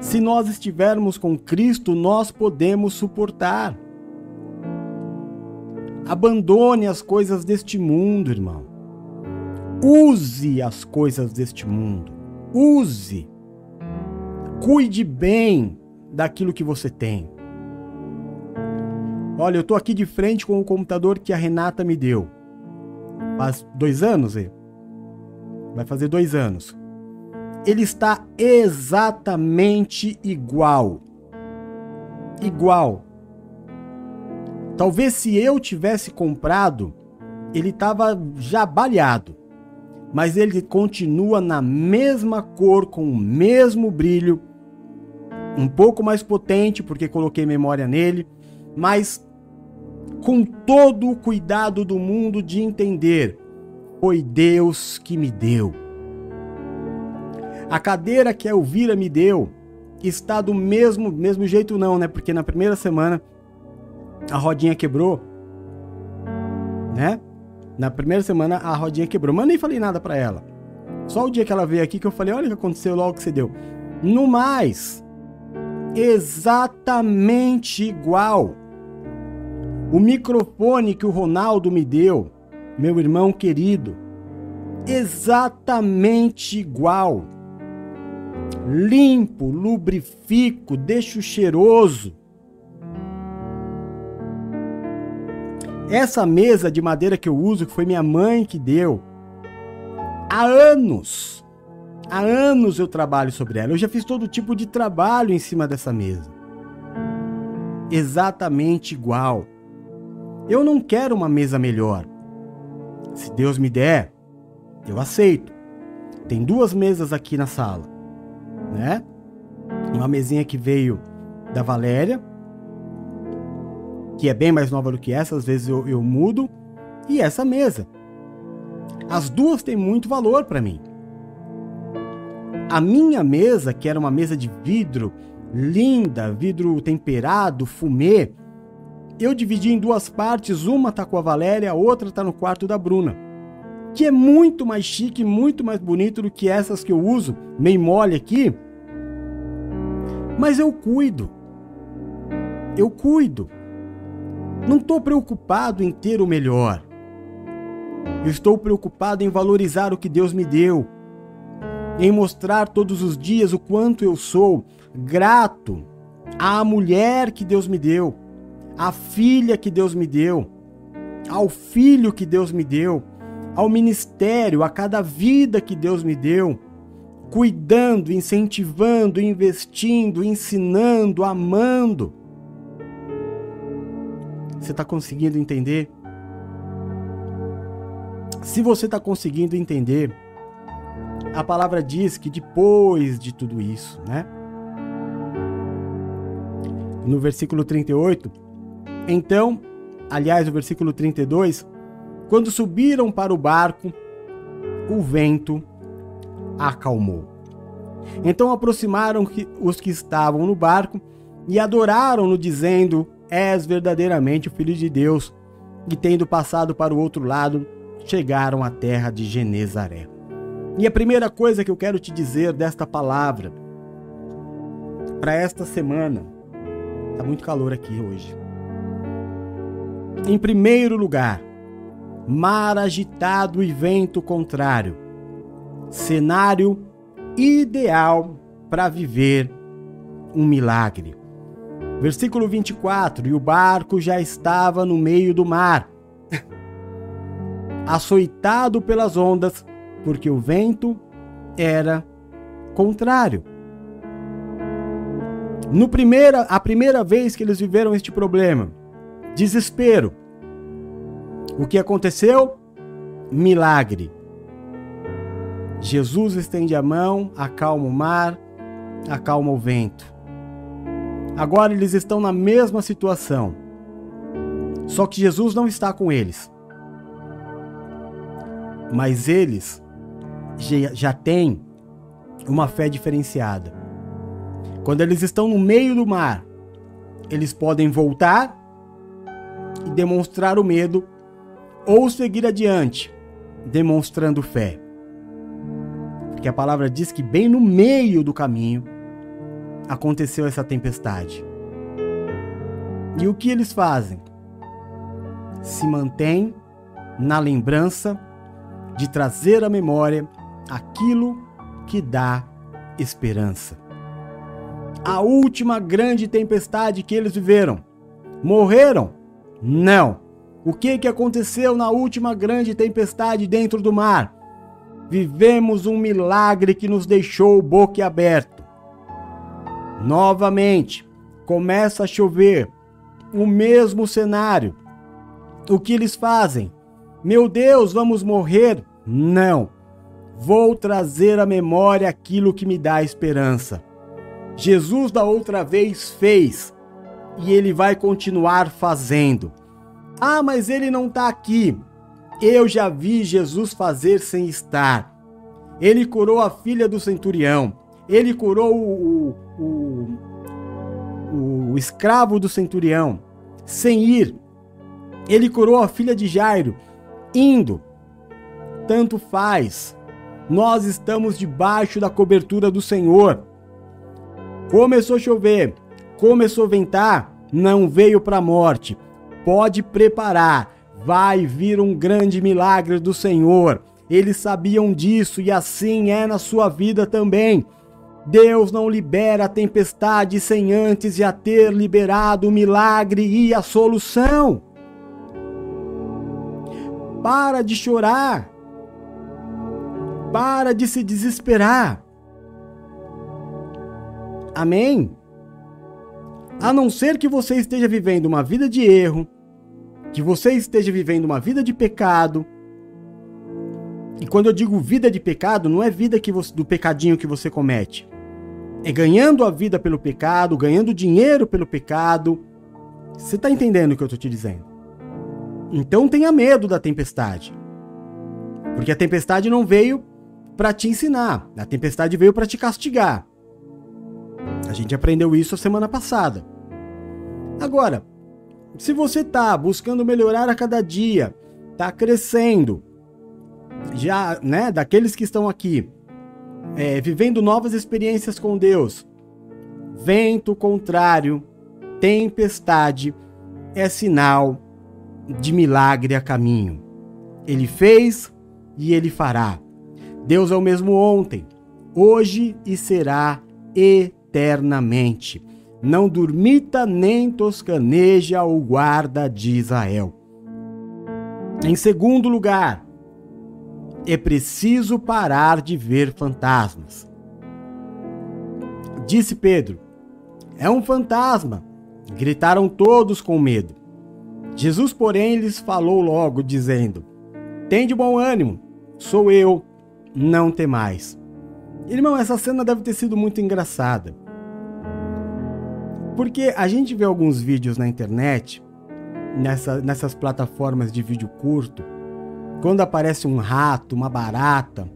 Se nós estivermos com Cristo, nós podemos suportar. Abandone as coisas deste mundo, irmão. Use as coisas deste mundo. Use. Cuide bem daquilo que você tem. Olha, eu tô aqui de frente com o computador que a Renata me deu. Faz dois anos, vai fazer dois anos. Ele está exatamente igual. Igual. Talvez se eu tivesse comprado, ele estava já baleado. Mas ele continua na mesma cor, com o mesmo brilho, um pouco mais potente porque coloquei memória nele, mas com todo o cuidado do mundo de entender, foi Deus que me deu. A cadeira que a Elvira me deu está do mesmo, mesmo jeito não, né? Porque na primeira semana a rodinha quebrou, né? Na primeira semana a rodinha quebrou, mas nem falei nada para ela. Só o dia que ela veio aqui que eu falei, olha o que aconteceu logo que você deu. No mais, exatamente igual. O microfone que o Ronaldo me deu, meu irmão querido, exatamente igual. Limpo, lubrifico, deixo cheiroso. Essa mesa de madeira que eu uso, que foi minha mãe que deu, há anos, há anos eu trabalho sobre ela. Eu já fiz todo tipo de trabalho em cima dessa mesa. Exatamente igual. Eu não quero uma mesa melhor. Se Deus me der, eu aceito. Tem duas mesas aqui na sala, né? Uma mesinha que veio da Valéria, que é bem mais nova do que essa, às vezes eu, eu mudo, e essa mesa. As duas têm muito valor para mim. A minha mesa, que era uma mesa de vidro, linda, vidro temperado, fumê, eu dividi em duas partes, uma tá com a Valéria, a outra tá no quarto da Bruna. Que é muito mais chique, muito mais bonito do que essas que eu uso, meio mole aqui. Mas eu cuido. Eu cuido. Não estou preocupado em ter o melhor. Eu estou preocupado em valorizar o que Deus me deu, em mostrar todos os dias o quanto eu sou grato à mulher que Deus me deu, à filha que Deus me deu, ao filho que Deus me deu, ao ministério, a cada vida que Deus me deu, cuidando, incentivando, investindo, ensinando, amando. Você está conseguindo entender? Se você está conseguindo entender, a palavra diz que depois de tudo isso, né? No versículo 38, então, aliás, o versículo 32, quando subiram para o barco, o vento acalmou. Então aproximaram os que estavam no barco e adoraram-no, dizendo: És verdadeiramente o Filho de Deus. E tendo passado para o outro lado, chegaram à terra de Genezaré. E a primeira coisa que eu quero te dizer desta palavra para esta semana, tá muito calor aqui hoje. Em primeiro lugar, mar agitado e vento contrário. Cenário ideal para viver um milagre. Versículo 24: E o barco já estava no meio do mar, açoitado pelas ondas, porque o vento era contrário. No primeira, a primeira vez que eles viveram este problema, Desespero. O que aconteceu? Milagre. Jesus estende a mão, acalma o mar, acalma o vento. Agora eles estão na mesma situação. Só que Jesus não está com eles. Mas eles já têm uma fé diferenciada. Quando eles estão no meio do mar, eles podem voltar e demonstrar o medo, ou seguir adiante, demonstrando fé. Porque a palavra diz que bem no meio do caminho aconteceu essa tempestade. E o que eles fazem? se mantém na lembrança de trazer à memória aquilo que dá esperança. A última grande tempestade que eles viveram. Morreram? Não. O que, que aconteceu na última grande tempestade dentro do mar? Vivemos um milagre que nos deixou boquiaberto. Novamente, começa a chover. O mesmo cenário. O que eles fazem? Meu Deus, vamos morrer? Não. Vou trazer à memória aquilo que me dá esperança. Jesus da outra vez fez e ele vai continuar fazendo. Ah, mas ele não está aqui. Eu já vi Jesus fazer sem estar. Ele curou a filha do centurião. Ele curou o, o, o, o escravo do centurião sem ir. Ele curou a filha de Jairo indo. Tanto faz. Nós estamos debaixo da cobertura do Senhor. Começou a chover, começou a ventar, não veio para a morte Pode preparar, vai vir um grande milagre do Senhor. Eles sabiam disso e assim é na sua vida também. Deus não libera a tempestade sem antes já ter liberado o milagre e a solução. Para de chorar. Para de se desesperar. Amém? A não ser que você esteja vivendo uma vida de erro, que você esteja vivendo uma vida de pecado. E quando eu digo vida de pecado, não é vida que você, do pecadinho que você comete. É ganhando a vida pelo pecado, ganhando dinheiro pelo pecado. Você está entendendo o que eu estou te dizendo? Então tenha medo da tempestade. Porque a tempestade não veio para te ensinar, a tempestade veio para te castigar. A gente aprendeu isso a semana passada. Agora, se você está buscando melhorar a cada dia, está crescendo, já, né, daqueles que estão aqui, é, vivendo novas experiências com Deus, vento contrário, tempestade, é sinal de milagre a caminho. Ele fez e ele fará. Deus é o mesmo ontem, hoje e será eternamente. Não dormita nem toscaneja o guarda de Israel. Em segundo lugar, é preciso parar de ver fantasmas. Disse Pedro: É um fantasma. Gritaram todos com medo. Jesus, porém, lhes falou logo, dizendo: Tem de bom ânimo, sou eu, não temais. Irmão, essa cena deve ter sido muito engraçada. Porque a gente vê alguns vídeos na internet, nessa, nessas plataformas de vídeo curto, quando aparece um rato, uma barata,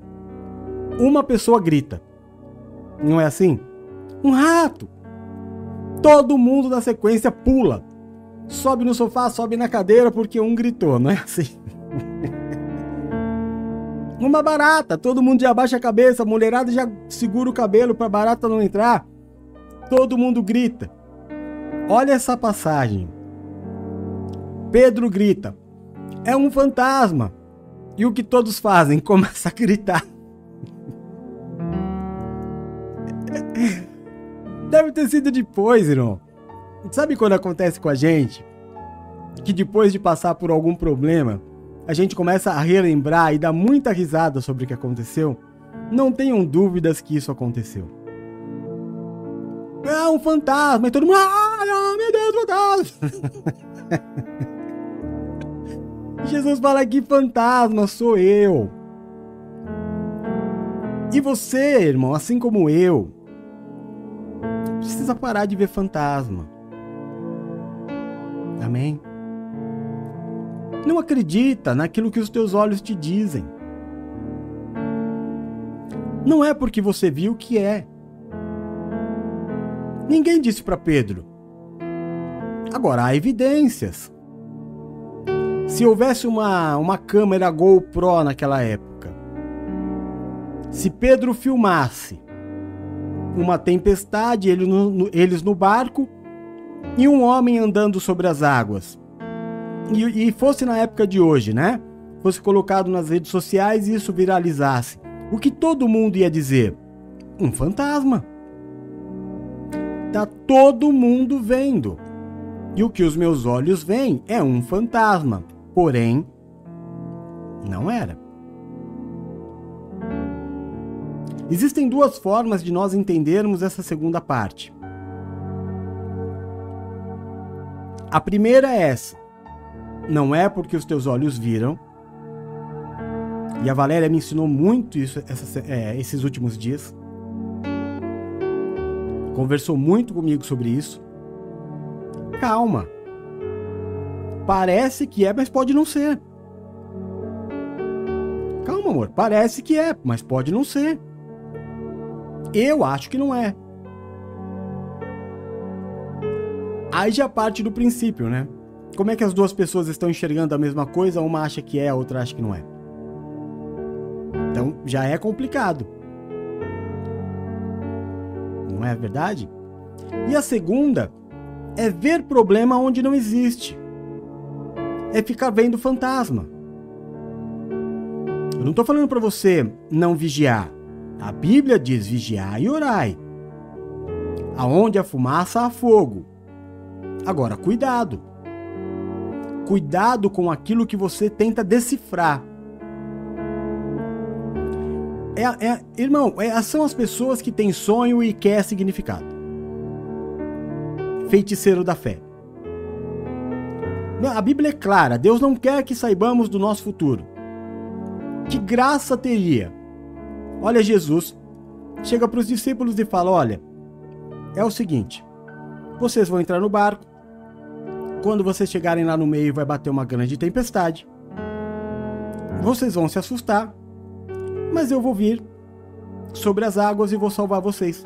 uma pessoa grita. Não é assim? Um rato! Todo mundo na sequência pula. Sobe no sofá, sobe na cadeira porque um gritou, não é assim? Uma barata, todo mundo já abaixa a cabeça, a mulherada já segura o cabelo para barata não entrar. Todo mundo grita. Olha essa passagem. Pedro grita: É um fantasma. E o que todos fazem? Começa a gritar. Deve ter sido depois, irmão. Sabe quando acontece com a gente? Que depois de passar por algum problema, a gente começa a relembrar e dar muita risada sobre o que aconteceu, não tenham dúvidas que isso aconteceu. É um fantasma, e todo mundo. Ai, oh, meu Deus, fantasma! Jesus fala que fantasma sou eu. E você, irmão, assim como eu, precisa parar de ver fantasma. Amém? Não acredita naquilo que os teus olhos te dizem. Não é porque você viu que é. Ninguém disse para Pedro. Agora, há evidências. Se houvesse uma, uma câmera GoPro naquela época, se Pedro filmasse uma tempestade, ele no, eles no barco e um homem andando sobre as águas, e, e fosse na época de hoje, né? Fosse colocado nas redes sociais e isso viralizasse, o que todo mundo ia dizer? Um fantasma. Tá todo mundo vendo. E o que os meus olhos veem é um fantasma. Porém, não era. Existem duas formas de nós entendermos essa segunda parte. A primeira é essa: não é porque os teus olhos viram. E a Valéria me ensinou muito isso essa, é, esses últimos dias. Conversou muito comigo sobre isso. Calma. Parece que é, mas pode não ser. Calma, amor. Parece que é, mas pode não ser. Eu acho que não é. Aí já parte do princípio, né? Como é que as duas pessoas estão enxergando a mesma coisa? Uma acha que é, a outra acha que não é. Então já é complicado. Não é verdade? E a segunda é ver problema onde não existe. É ficar vendo fantasma. Eu não estou falando para você não vigiar. A Bíblia diz vigiar e orai. Aonde a fumaça há fogo. Agora, cuidado. Cuidado com aquilo que você tenta decifrar. É, é, irmão, é, são as pessoas que têm sonho e quer significado. Feiticeiro da fé. A Bíblia é clara, Deus não quer que saibamos do nosso futuro. Que graça teria? Olha Jesus, chega para os discípulos e fala: Olha, é o seguinte, vocês vão entrar no barco, quando vocês chegarem lá no meio, vai bater uma grande tempestade. Vocês vão se assustar, mas eu vou vir sobre as águas e vou salvar vocês.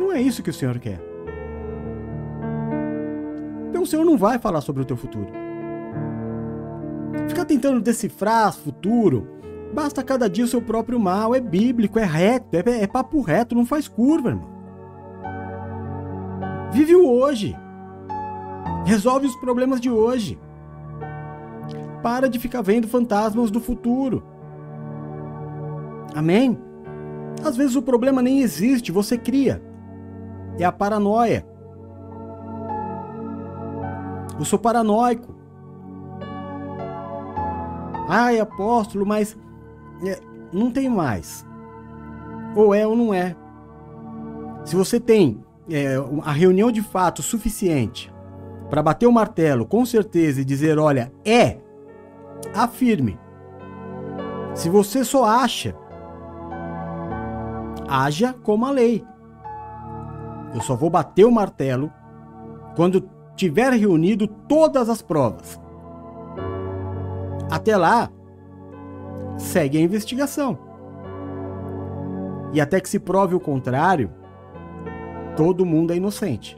Não é isso que o Senhor quer. Então o Senhor não vai falar sobre o teu futuro. Ficar tentando decifrar futuro, basta cada dia o seu próprio mal, é bíblico, é reto, é, é papo reto, não faz curva, irmão. Vive o hoje. Resolve os problemas de hoje. Para de ficar vendo fantasmas do futuro. Amém? Às vezes o problema nem existe, você cria. É a paranoia. Eu sou paranoico. Ai, apóstolo, mas é, não tem mais. Ou é ou não é. Se você tem é, a reunião de fato suficiente para bater o martelo com certeza e dizer: olha, é, afirme. Se você só acha, haja como a lei. Eu só vou bater o martelo quando tiver reunido todas as provas. Até lá, segue a investigação. E até que se prove o contrário, todo mundo é inocente.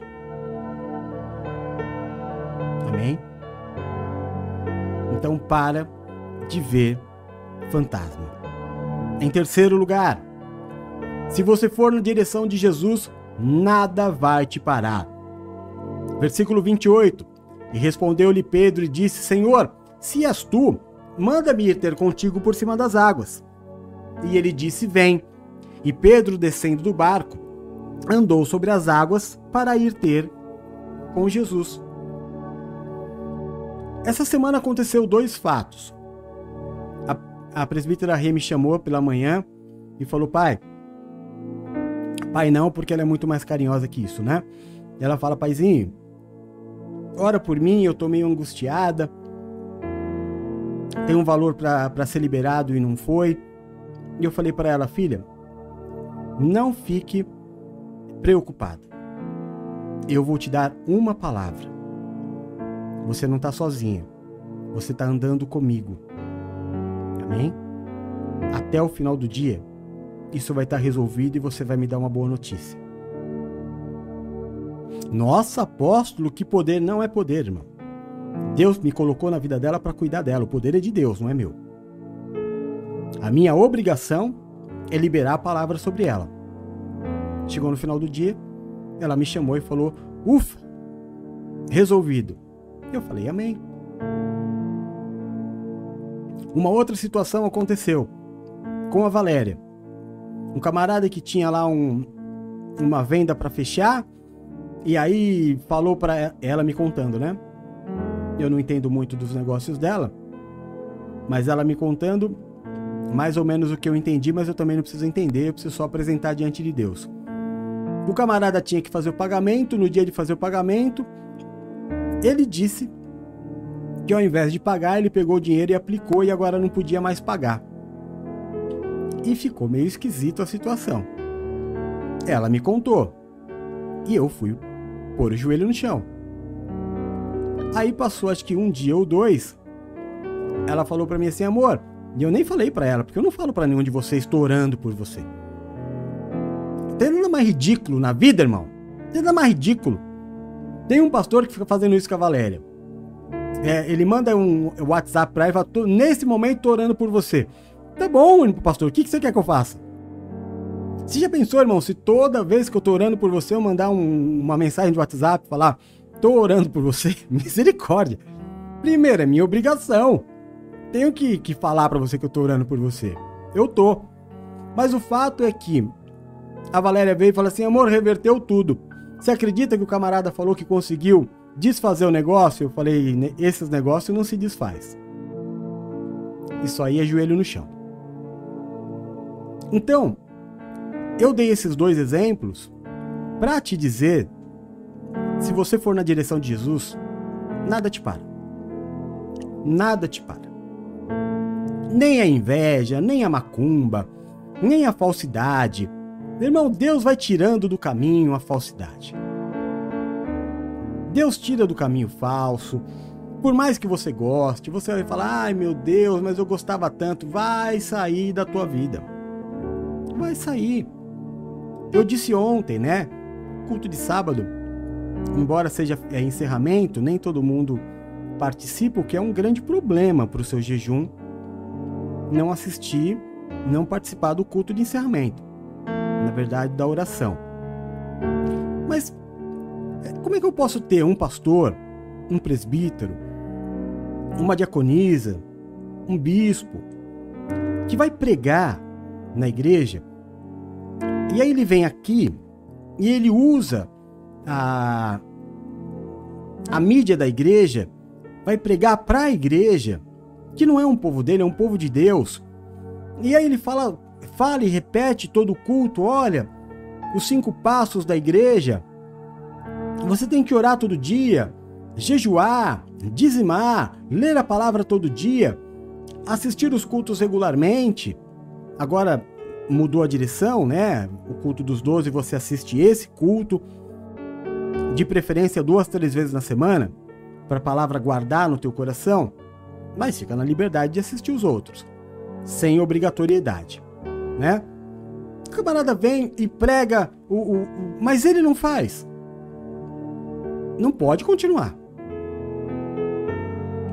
Amém? Então para de ver fantasma. Em terceiro lugar, se você for na direção de Jesus, nada vai te parar. Versículo 28. E respondeu-lhe Pedro e disse: Senhor, se és tu, manda-me ir ter contigo por cima das águas. E ele disse: Vem. E Pedro, descendo do barco, andou sobre as águas para ir ter com Jesus. Essa semana aconteceu dois fatos. A, a presbítera Rê me chamou pela manhã e falou: Pai, pai não, porque ela é muito mais carinhosa que isso, né? Ela fala: Paizinho, ora por mim, eu tô meio angustiada. Tem um valor para ser liberado e não foi. E eu falei para ela: Filha, não fique preocupada. Eu vou te dar uma palavra. Você não está sozinha. Você está andando comigo. Amém? Até o final do dia, isso vai estar tá resolvido e você vai me dar uma boa notícia. Nossa, apóstolo, que poder não é poder, irmão. Deus me colocou na vida dela para cuidar dela. O poder é de Deus, não é meu. A minha obrigação é liberar a palavra sobre ela. Chegou no final do dia, ela me chamou e falou: Ufa, resolvido Eu falei, amém. Uma outra situação aconteceu com a Valéria. Um camarada que tinha lá um, uma venda para fechar e aí falou para ela me contando, né? Eu não entendo muito dos negócios dela, mas ela me contando mais ou menos o que eu entendi, mas eu também não preciso entender, eu preciso só apresentar diante de Deus. O camarada tinha que fazer o pagamento, no dia de fazer o pagamento, ele disse que ao invés de pagar, ele pegou o dinheiro e aplicou e agora não podia mais pagar. E ficou meio esquisito a situação. Ela me contou. E eu fui pôr o joelho no chão. Aí passou acho que um dia ou dois. Ela falou para mim assim, amor, e eu nem falei para ela, porque eu não falo para nenhum de vocês, estou orando por você. Tem nada mais ridículo na vida, irmão. Tem nada mais ridículo. Tem um pastor que fica fazendo isso com a Valéria. É, ele manda um WhatsApp pra ela e fala: Nesse momento tô orando por você. Tá bom, pastor, o que, que você quer que eu faça? Você já pensou, irmão, se toda vez que eu tô orando por você eu mandar um, uma mensagem de WhatsApp falar: Tô orando por você? Misericórdia. Primeiro, é minha obrigação. Tenho que, que falar para você que eu tô orando por você. Eu tô. Mas o fato é que a Valéria veio e falou assim: amor, reverteu tudo. Você acredita que o camarada falou que conseguiu desfazer o negócio? Eu falei: esses negócios não se desfaz. Isso aí é joelho no chão. Então, eu dei esses dois exemplos para te dizer: se você for na direção de Jesus, nada te para. Nada te para. Nem a inveja, nem a macumba, nem a falsidade. Irmão, Deus vai tirando do caminho a falsidade. Deus tira do caminho falso. Por mais que você goste, você vai falar: ai meu Deus, mas eu gostava tanto. Vai sair da tua vida. Vai sair. Eu disse ontem, né? Culto de sábado, embora seja é, encerramento, nem todo mundo participa, o que é um grande problema para o seu jejum não assistir, não participar do culto de encerramento, na verdade, da oração. Mas é, como é que eu posso ter um pastor, um presbítero, uma diaconisa, um bispo, que vai pregar na igreja, e aí ele vem aqui e ele usa a, a mídia da igreja, vai pregar para a igreja, que não é um povo dele, é um povo de Deus. E aí ele fala, fala e repete todo o culto, olha, os cinco passos da igreja. Você tem que orar todo dia, jejuar, dizimar, ler a palavra todo dia, assistir os cultos regularmente. Agora mudou a direção, né? O culto dos doze, você assiste esse culto, de preferência duas, três vezes na semana, para a palavra guardar no teu coração mas fica na liberdade de assistir os outros, sem obrigatoriedade, né? O camarada vem e prega, o, o, o, mas ele não faz. Não pode continuar.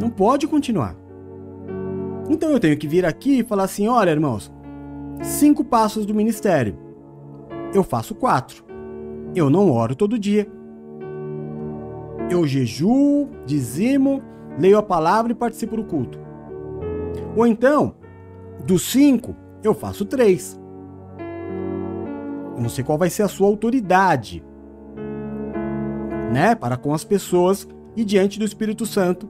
Não pode continuar. Então eu tenho que vir aqui e falar assim: olha, irmãos, cinco passos do ministério. Eu faço quatro. Eu não oro todo dia. Eu jejuo, dizimo, leio a palavra e participo do culto. Ou então, dos cinco, eu faço três. Eu não sei qual vai ser a sua autoridade, né, para com as pessoas e diante do Espírito Santo,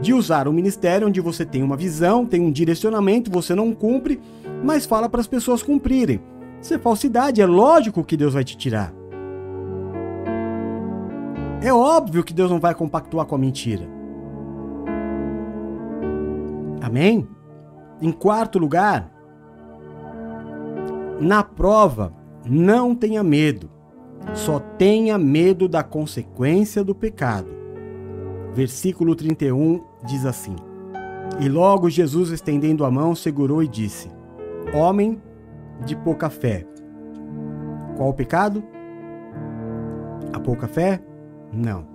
de usar um ministério onde você tem uma visão, tem um direcionamento, você não cumpre, mas fala para as pessoas cumprirem. Isso é falsidade, é lógico que Deus vai te tirar. É óbvio que Deus não vai compactuar com a mentira. Amém? Em quarto lugar, na prova, não tenha medo, só tenha medo da consequência do pecado. Versículo 31 diz assim: E logo Jesus, estendendo a mão, segurou e disse: Homem de pouca fé, qual o pecado? A pouca fé? Não.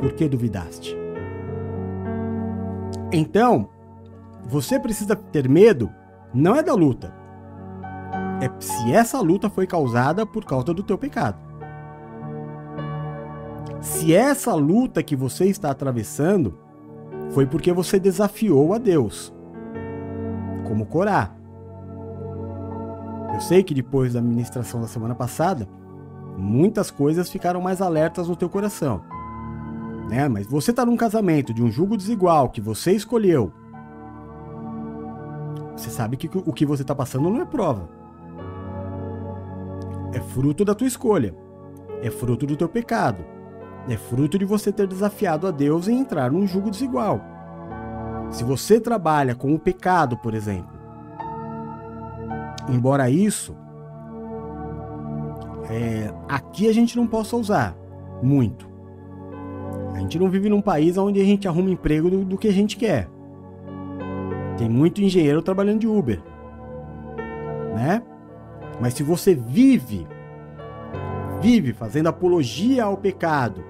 Por que duvidaste? Então, você precisa ter medo não é da luta. É se essa luta foi causada por causa do teu pecado. Se essa luta que você está atravessando foi porque você desafiou a Deus, como Corá. Eu sei que depois da ministração da semana passada, muitas coisas ficaram mais alertas no teu coração. Né? Mas você está num casamento de um jugo desigual que você escolheu. Você sabe que o que você está passando não é prova. É fruto da tua escolha. É fruto do teu pecado. É fruto de você ter desafiado a Deus em entrar num jugo desigual. Se você trabalha com o pecado, por exemplo, embora isso é, aqui a gente não possa usar muito. A gente não vive num país onde a gente arruma emprego do, do que a gente quer. Tem muito engenheiro trabalhando de Uber, né? Mas se você vive, vive fazendo apologia ao pecado,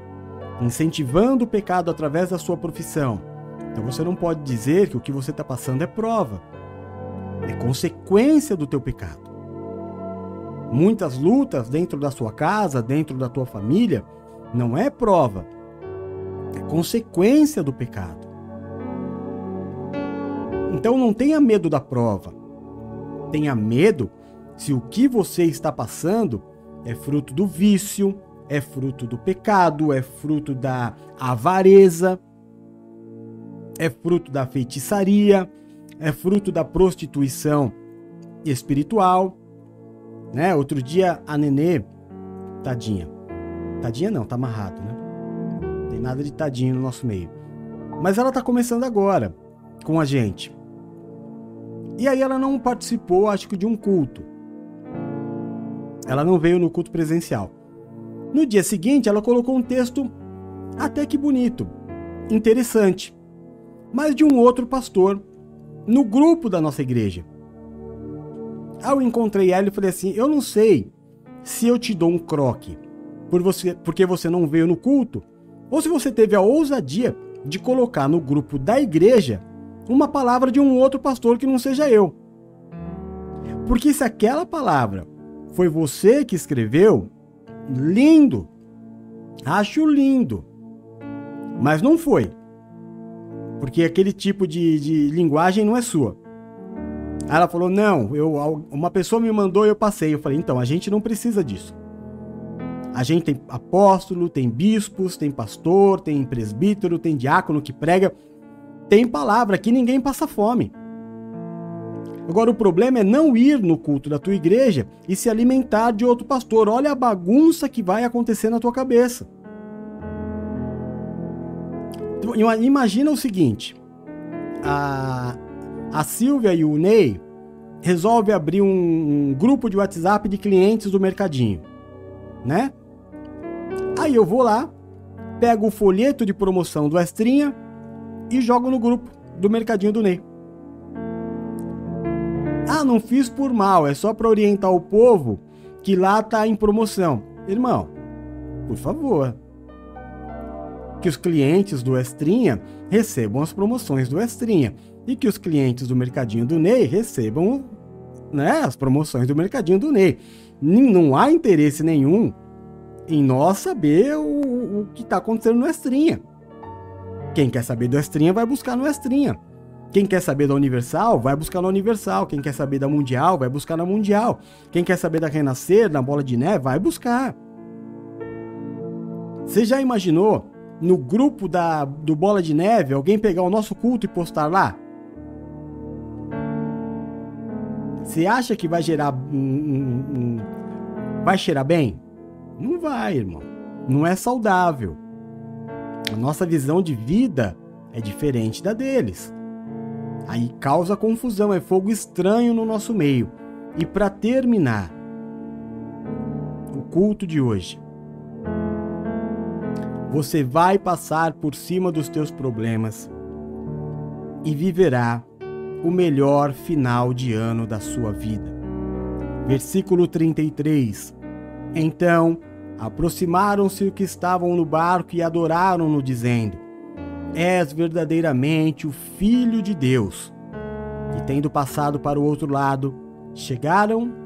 incentivando o pecado através da sua profissão, então você não pode dizer que o que você está passando é prova, é consequência do teu pecado. Muitas lutas dentro da sua casa, dentro da tua família, não é prova, é consequência do pecado. Então não tenha medo da prova. Tenha medo se o que você está passando é fruto do vício, é fruto do pecado, é fruto da avareza, é fruto da feitiçaria, é fruto da prostituição espiritual. Né? Outro dia a Nenê, tadinha. Tadinha não, tá amarrado, né? Não tem nada de tadinho no nosso meio. Mas ela tá começando agora com a gente. E aí ela não participou, acho que de um culto. Ela não veio no culto presencial. No dia seguinte, ela colocou um texto até que bonito, interessante, mas de um outro pastor no grupo da nossa igreja. Eu encontrei ela e falei assim: Eu não sei se eu te dou um croque por você, porque você não veio no culto, ou se você teve a ousadia de colocar no grupo da igreja uma palavra de um outro pastor que não seja eu. Porque se aquela palavra foi você que escreveu, lindo, acho lindo, mas não foi. Porque aquele tipo de, de linguagem não é sua. Aí ela falou: Não, eu, uma pessoa me mandou e eu passei. Eu falei: Então, a gente não precisa disso. A gente tem apóstolo, tem bispos, tem pastor, tem presbítero, tem diácono que prega. Tem palavra, aqui ninguém passa fome. Agora, o problema é não ir no culto da tua igreja e se alimentar de outro pastor. Olha a bagunça que vai acontecer na tua cabeça. Então, imagina o seguinte: a, a Silvia e o Ney resolvem abrir um, um grupo de WhatsApp de clientes do mercadinho, né? Aí eu vou lá, pego o folheto de promoção do Estrinha e jogo no grupo do mercadinho do Ney. Ah, não fiz por mal, é só para orientar o povo que lá tá em promoção. Irmão, por favor, que os clientes do Estrinha recebam as promoções do Estrinha e que os clientes do Mercadinho do Ney recebam né, as promoções do Mercadinho do Ney. Não há interesse nenhum em nós saber o, o que está acontecendo no Estrinha. Quem quer saber do Estrinha vai buscar no Estrinha. Quem quer saber da Universal, vai buscar na Universal. Quem quer saber da Mundial, vai buscar na Mundial. Quem quer saber da Renascer, na Bola de Neve, vai buscar. Você já imaginou no grupo da, do Bola de Neve alguém pegar o nosso culto e postar lá? Você acha que vai gerar vai cheirar bem? Não vai, irmão. Não é saudável. A nossa visão de vida é diferente da deles. Aí causa confusão, é fogo estranho no nosso meio. E para terminar o culto de hoje, você vai passar por cima dos teus problemas e viverá o melhor final de ano da sua vida. Versículo 33. Então aproximaram-se os que estavam no barco e adoraram-no, dizendo: És verdadeiramente o Filho de Deus. E tendo passado para o outro lado, chegaram